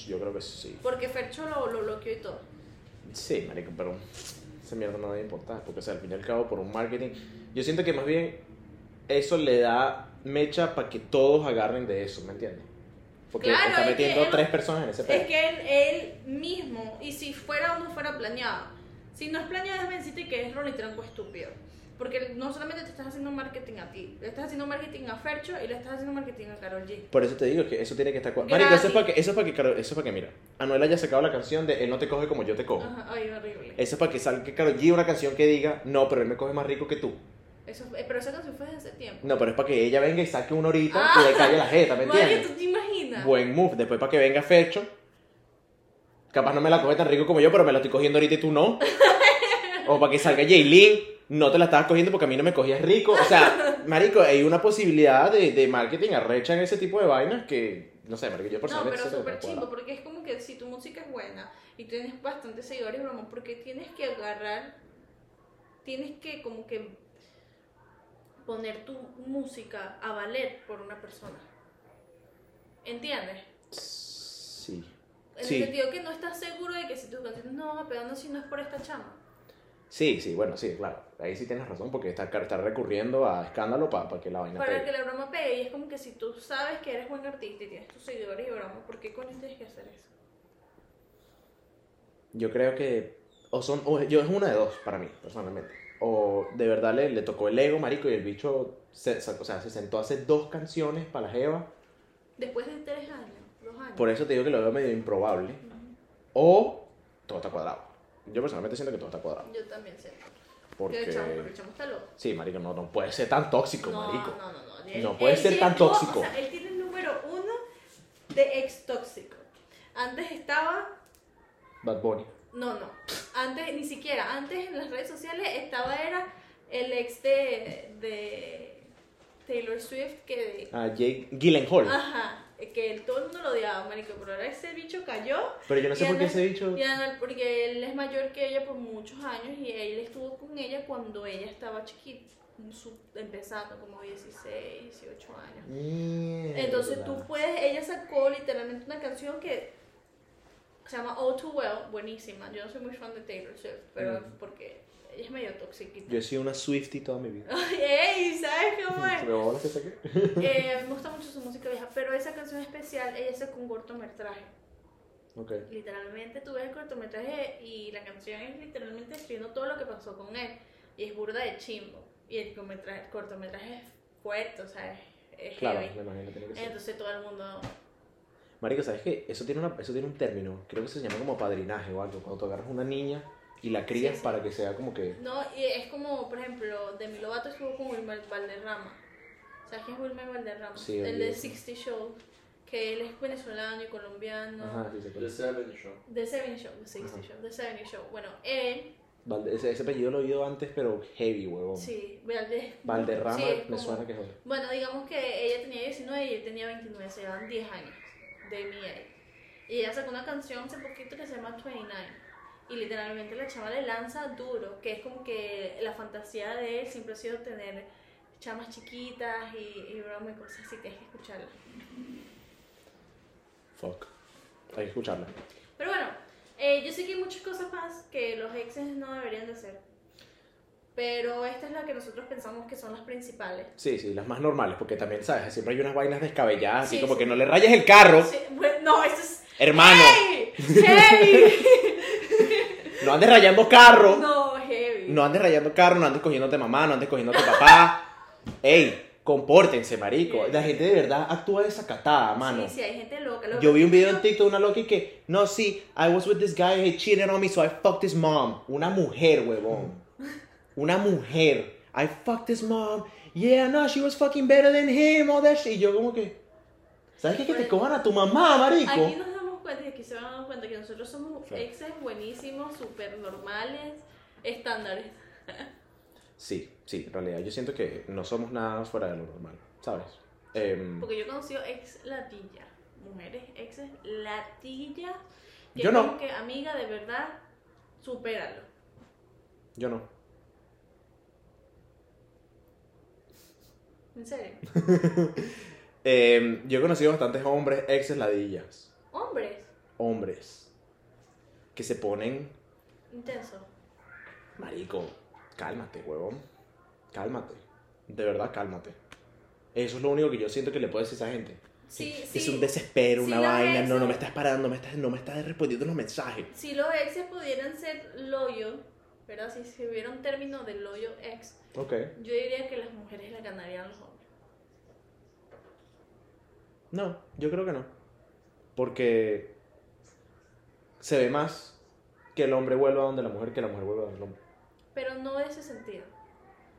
Yo creo que sí.
Porque Fercho lo, lo bloqueó y todo.
Sí, marico, pero esa mierda no debe importar, porque o sea, al fin y al cabo por un marketing, yo siento que más bien eso le da mecha para que todos agarren de eso, ¿me entiendes? Porque
Claro,
está
es que
metiendo
él-
tres personas en ese pedo.
Es que él, él mismo, y si fuera o no fuera planeado, si no es planeado, déjame decirte que es Ronnie Tranco estúpido. Porque no solamente te estás haciendo marketing a ti, le estás haciendo marketing a Fercho y le estás haciendo marketing a Carol G.
Por eso te digo que eso tiene que estar. Marico, eso es para que, eso es para que, Karol- eso es para que, mira, Anuel haya sacado la canción de Él no te coge como yo te cojo.
Ajá, ay, horrible.
Eso es para que salga Karol G una canción que diga, no, pero él me coge más rico que tú.
Eso, eh, pero esa canción fue desde hace tiempo.
No, pero es para que ella venga y saque una horita
Ah.
y le calle la jeta, ¿me entiendes?
¿tú te imaginas?
Buen move. Después para que venga Fecho. Capaz no me la coge tan rico como yo, pero me la estoy cogiendo ahorita y tú no. o para que salga Jaylin. No te la estabas cogiendo porque a mí no me cogías rico. O sea, marico, hay una posibilidad de, de marketing arrecha en ese tipo de vainas que, no sé, marico, yo
No,
personalmente
pero
sé que
súper
cuadra.
porque es como que si tu música es buena y tienes bastantes seguidores, broma, porque tienes que agarrar, tienes que como que poner tu música a valer por una persona. ¿Entiendes?
Sí.
En
Sí.
el sentido que no estás seguro de que si tus canciones no van a pegar, no, si no es por esta chama.
Sí, sí, bueno, sí, claro. Ahí sí tienes razón porque está, está recurriendo a escándalo para que la vaina
Para
pegue.
que la broma pegue, y es como que si tú sabes que eres buen artista y tienes tus seguidores y broma, ¿por qué coño tienes que hacer eso?
Yo creo que. O son. O yo es una de dos para mí, personalmente. O de verdad le, le tocó el ego, marico, y el bicho. Se, o sea, se sentó a hacer dos canciones para la Jeva.
Después de tres años, dos años.
Por eso te digo que lo veo medio improbable. O todo está cuadrado. Yo personalmente siento que todo está cuadrado.
Yo también sé.
Porque.
El chamo, el chamo está loco.
Sí, marico, no, no puede ser tan tóxico,
no,
marico.
No, no, no.
No puede ser tan tóxico.
O sea, él tiene el número uno de ex tóxico. Antes estaba.
Bad Bunny.
No, no. Antes, ni siquiera. Antes en las redes sociales estaba, era el ex de, de Taylor Swift que.
Ah, Jake Gyllenhaal.
Ajá. Que él, todo el mundo lo odiaba, marico, pero ahora ese bicho cayó.
Pero yo no sé por qué ese bicho.
y porque él es mayor que ella por muchos años y él estuvo con ella cuando ella estaba chiquita, su- empezando como 16, 18 años.
Mierda.
Entonces tú puedes, ella sacó literalmente una canción que se llama All Too Well, buenísima. Yo no soy muy fan de Taylor Swift, pero
Mm.
porque ella es medio toxiquita.
Yo he sido una Swiftie toda mi vida.
¡Ey! ¿Sabes cómo es?
Pero ahora que saqué.
Eh, me gusta mucho su música vieja, pero esa canción especial, ella sacó un cortometraje.
Ok.
Literalmente tú ves el cortometraje y la canción es literalmente escribiendo todo lo que pasó con él. Y es burda de chimbo. Y el cortometraje, el cortometraje es fuerte, o sea, es,
Claro,
heavy.
me imagino tiene que ser.
Entonces todo el mundo...
Marico, ¿sabes qué? Eso tiene, una, eso tiene un término. Creo que se llama como padrinaje o algo. Cuando tú agarras una niña y la crías
Sí, sí.
para que sea como que.
No, y es como, por ejemplo, Demi Lovato estuvo con Wilmer Valderrama. ¿Sabes quién es Wilmer Valderrama?
Sí,
el de 60 Show, que él es venezolano y colombiano.
Ajá, sí, se
The. Seven Show.
The 70 Show, The 60
Ajá.
Show, The 70 Show. Bueno, él,
Valde- ese, ese apellido lo he oído antes, pero heavy, huevón.
sí, Valde-
Valderrama
sí, es
me
como-
suena que joder.
Bueno, digamos que ella tenía 19 y él tenía 29, se llevan 10 años de mi edad. Y ella sacó una canción hace poquito que se llama 29. Y literalmente la chama le lanza duro, que es como que la fantasía de él siempre ha sido tener chamas chiquitas y, y broma y cosas así, tienes que escucharla.
Fuck. Hay que escucharla.
Pero bueno, eh, yo sé que hay muchas cosas más que los exes no deberían de hacer. Pero esta es la que nosotros pensamos que son las principales.
Sí, sí, las más normales, porque también, ¿sabes? Siempre hay unas vainas descabelladas, así
Sí,
como
sí.
que no le rayes el carro,
Sí, bueno, no, esto es...
hermano.
¡Hey! ¡Hey!
No andes rayando carro.
No, heavy.
No andes rayando carro, no andes cogiéndote mamá, no andes cogiéndote papá. Ey, compórtense, marico. La gente de verdad actúa desacatada, mano.
Sí, sí, hay gente loca. Lo
Yo vi un video en TikTok de una loca y que, no, sí, I was with this guy, he cheated on me, so I fucked his mom. Una mujer, huevón. Una mujer. I fucked his mom. Yeah, no, she was fucking better than him, all that shit. Y yo como que, ¿sabes qué? Que te cojan a tu mamá, marico.
Aquí nos cuenta y aquí se van dando cuenta que nosotros somos
Claro.
exes buenísimos, súper normales, estándares.
Sí, sí, en realidad yo siento que no somos nada fuera de lo normal, ¿sabes? Em,
Porque yo he conocido ex latilla, mujeres exes latilla. Que
Yo no.
que amiga de verdad, supéralo.
yo no.
En serio.
Em, yo he conocido bastantes hombres, exes ladillas.
Hombres,
Hombres. Que se ponen,
intenso.
marico, cálmate, huevón. Cálmate. De verdad, cálmate. Eso es lo único que yo siento que le puedo decir a esa gente.
Sí,
Es
sí.
un desespero, una vaina. No, no me estás parando, no me estás, no me estás respondiendo los mensajes.
Si los exes pudieran ser loyal, ¿verdad? Si se hubiera un término de loyal ex,
Ok.
yo diría que las mujeres le ganarían los hombres.
No, yo creo que no. Porque se ve más que el hombre vuelva donde la mujer que la mujer vuelva donde el hombre.
Pero no de ese sentido.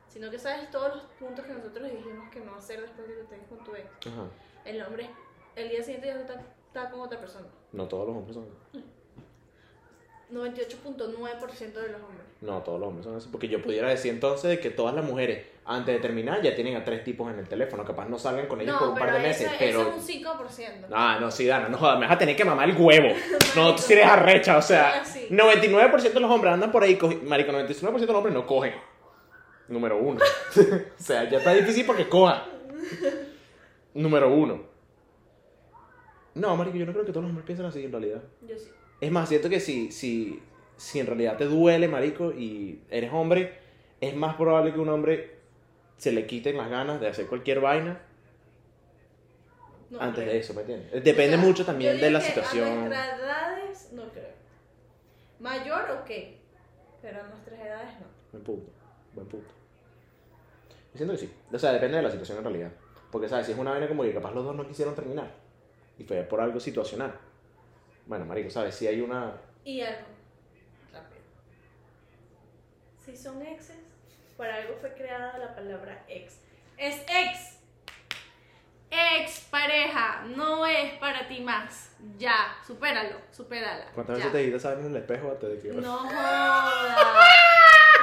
Sino que sabes todos los puntos que nosotros dijimos que no hacer después de que estés con tu ex.
Ajá.
El hombre, el día siguiente ya está, está con otra persona.
No todos los hombres son así.
98.9% de los hombres.
No, todos los hombres son así. Porque yo pudiera decir entonces que todas las mujeres, antes de terminar, ya tienen a tres tipos en el teléfono. Capaz no salgan con ellos por un par de
eso,
meses.
eso
pero.
es un 5%.
Ah, no, sí, Dana, no jodas, me vas a tener que mamar el huevo. No, tú sí eres arrecha, o sea,
sí.
99% de los hombres andan por ahí, marico, 99% de los hombres no cogen. Número uno. o sea, ya está difícil porque cojan. Número uno. No, marico, yo no creo que todos los hombres piensen así en realidad.
Yo sí.
Es más, siento que si, si, si en realidad te duele, marico, y eres hombre, es más probable que un hombre se le quiten las ganas de hacer cualquier vaina
No
antes
creo.
de eso, ¿me entiendes? Depende
O sea,
mucho también de la
que
situación.
A nuestras edades, no creo. Mayor, ok. Pero a nuestras edades, no.
Buen punto, buen punto. Yo siento que sí. O sea, depende de la situación en realidad. Porque, ¿sabes? Si es una vaina como que capaz los dos no quisieron terminar. Y fue por algo situacional. Bueno, marico, ¿sabes? Si hay una...
Y algo. Si son exes, para algo fue creada la palabra ex. Es ex. Ex pareja, no es para ti más. Ya, supéralo, supérala.
¿Cuántas veces te dices en el espejo antes de que
No jodas.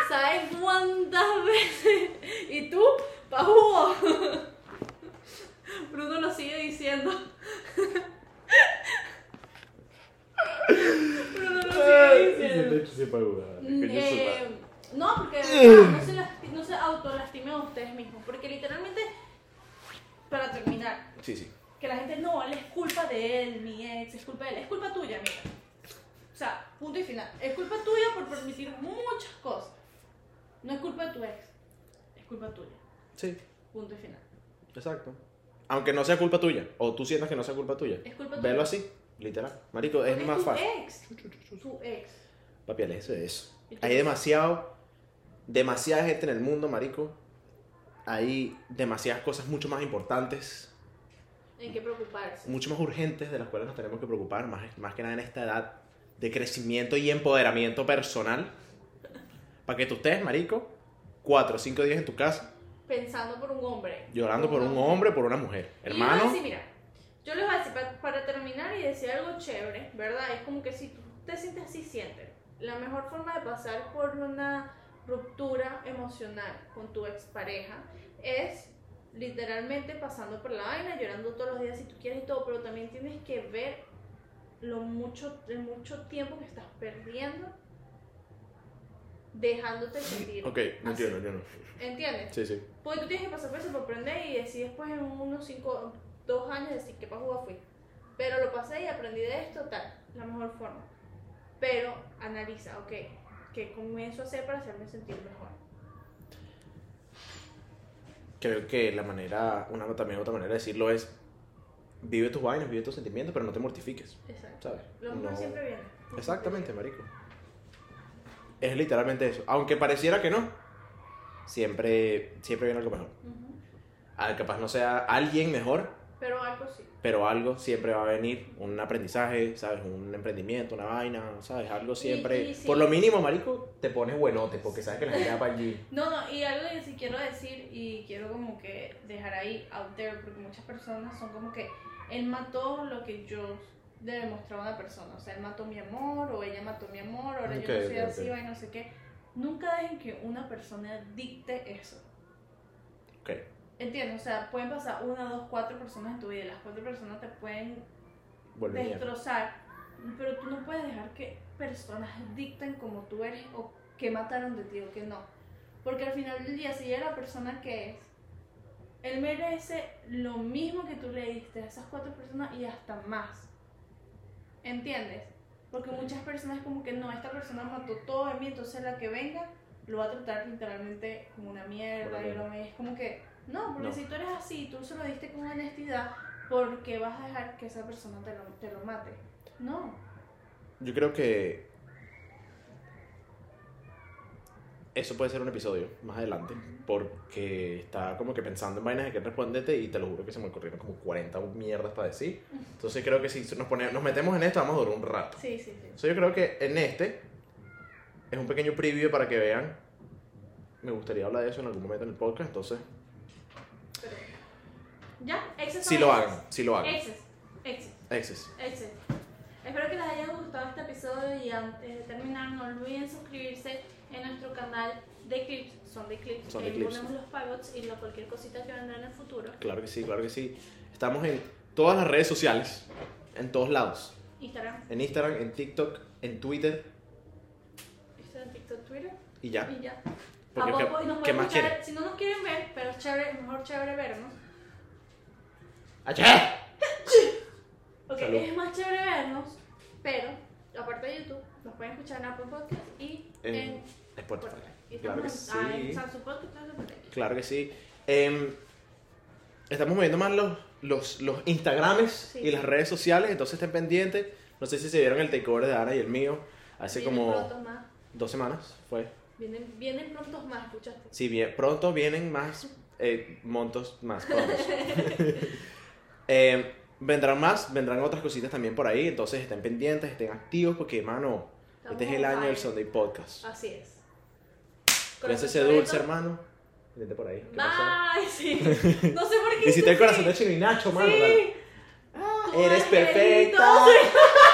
¿Sabes cuántas veces? ¿Y tú? pa ¡Pajú! Bruno lo sigue diciendo.
Bruno lo
sigue
ah, diciendo.
Eh, no, porque verdad, no se, lasti- no se autolastimen a ustedes mismos. Porque literalmente, para terminar,
Sí, sí.
que la gente no, él es culpa de él, mi ex, es culpa de él, es culpa tuya, mira. O sea, punto y final. Es culpa tuya por permitir muchas cosas. No es culpa de tu ex, es culpa tuya.
Sí,
Punto y final.
exacto. Aunque no sea culpa tuya, o tú sientas que no sea culpa tuya,
Es culpa tuya.
velo así, literal. Marico, es más
tu
fácil.
ex, tu ex.
Papi, aléjese de eso.
¿Y tú
Hay demasiado, demasiada gente en el mundo, marico. Hay demasiadas cosas mucho más importantes,
En qué preocuparse.
mucho más urgentes de las cuales nos tenemos que preocupar, más, más que nada en esta edad de crecimiento y empoderamiento personal. Para que tú estés, marico, cuatro o cinco días en tu casa
Pensando por un hombre.
llorando por
una
un hombre por una mujer.
Y
Hermano,
decir, mira, yo les voy a decir, para, para terminar y decir algo chévere, ¿verdad? Es como que si tú te sientes así, siente. La mejor forma de pasar por una ruptura emocional con tu expareja es literalmente pasando por la vaina, llorando todos los días si tú quieres y todo, pero también tienes que ver lo mucho, el mucho tiempo que estás perdiendo dejándote sentir.
ok, no entiendo, entiendo.
¿Entiendes?
Sí, sí.
Porque tú tienes que pasar por eso para aprender y decir después en unos 5, 2 años decir qué para jugar fui. Pero lo pasé y aprendí de esto, tal, la mejor forma. Pero analiza, ok, ¿qué comienzo a hacer para hacerme sentir mejor?
Creo que la manera, una también otra manera de decirlo es, vive tus vainas, vive tus sentimientos, pero no te mortifiques,
Exacto.
¿sabes?
Lo mejor
No-
siempre viene.
Exactamente, marico. Es literalmente eso. Aunque pareciera que no, siempre, siempre viene algo mejor.
Ujú.
Al capaz no sea alguien mejor,
Pero algo sí.
pero algo siempre va a venir. Un aprendizaje, ¿sabes? Un emprendimiento, una vaina, ¿sabes? Algo siempre.
y sí.
Por lo mínimo, marico, te pones buenote, porque sabes que la gente va para allí.
No, no, y algo que sí quiero decir y quiero como que dejar ahí out there, porque muchas personas son como que él mató lo que yo le demostraba a una persona. O sea, él mató mi amor o ella mató mi amor, ahora
Ok,
yo no soy
ok,
así,
ok.
y no sé qué. Nunca dejen que una persona dicte eso.
Ok.
¿Entiendes? O sea, pueden pasar una, dos, cuatro personas en tu vida las cuatro personas te pueden destrozar, pero tú no puedes dejar que personas dicten como tú eres o que mataron de ti o que no. Porque al final del día, si ella es la persona que es, él merece lo mismo que tú le diste a esas cuatro personas y hasta más. ¿Entiendes? Porque muchas personas como que no, esta persona mató todo de mí, entonces la que venga lo va a tratar literalmente como una mierda. Y es como que, no, porque
No.
si tú eres así, tú se lo diste con honestidad, porque vas a dejar que esa persona te lo, te lo mate. No.
Yo creo que eso puede ser un episodio más adelante, porque estaba como que pensando en vainas de que responderte y te lo juro que se me ocurrieron como 40 mierdas para decir. Entonces creo que si nos, pone- nos metemos en esto vamos a durar un rato.
Sí, sí, sí.
Entonces yo creo que en este es un pequeño preview para que vean. Me gustaría hablar de eso en algún momento en el podcast, entonces
¿Ya? Exes
si
son
lo hagan, si lo hagan.
Exes. Exes.
Exes.
Exes. Espero que les haya gustado este episodio y antes de terminar no olviden suscribirse en nuestro canal de clips, son de clips,
Son de clips.
ponemos los pagos y cualquier cosita que vendrá en el futuro.
Claro que sí, claro que sí. Estamos en todas las redes sociales, en todos lados.
Instagram,
En Instagram, en TikTok, en Twitter
Instagram, TikTok, Twitter
y ya.
y ya.
Porque
¿A
¿qué-
poco? Nos
qué más quieren?
Si no nos quieren ver, pero es chévere, mejor chévere vernos.
¡Achá!
Ok,
Salud.
es más chévere vernos, pero aparte de YouTube, nos pueden escuchar en Apple Podcast y
En
en
Spotify.
Y
Claro que
en- ah, en
sí.
Samsung Podcast.
Claro que sí. Em, estamos moviendo más los, los, los Instagrames
Sí.
y las redes sociales, entonces estén pendientes. No sé si se vieron el takeover de Ana y el mío hace
Vienen
como
más.
dos semanas, fue.
Vienen, vienen prontos más, escuchaste.
Sí, bien, pronto vienen más eh, montos más prontos. Em, vendrán más, vendrán otras cositas también por ahí, entonces estén pendientes, estén activos porque, mano, este es el
Estamos
año del. Sunday Podcast.
Así es.
Cuídense ese dulce, hermano. Vente por ahí.
Bye, sí. No sé por qué.
Visité el corazón de
así.
Chino y Nacho, mano.
Sí.
Ah, eres perfecta.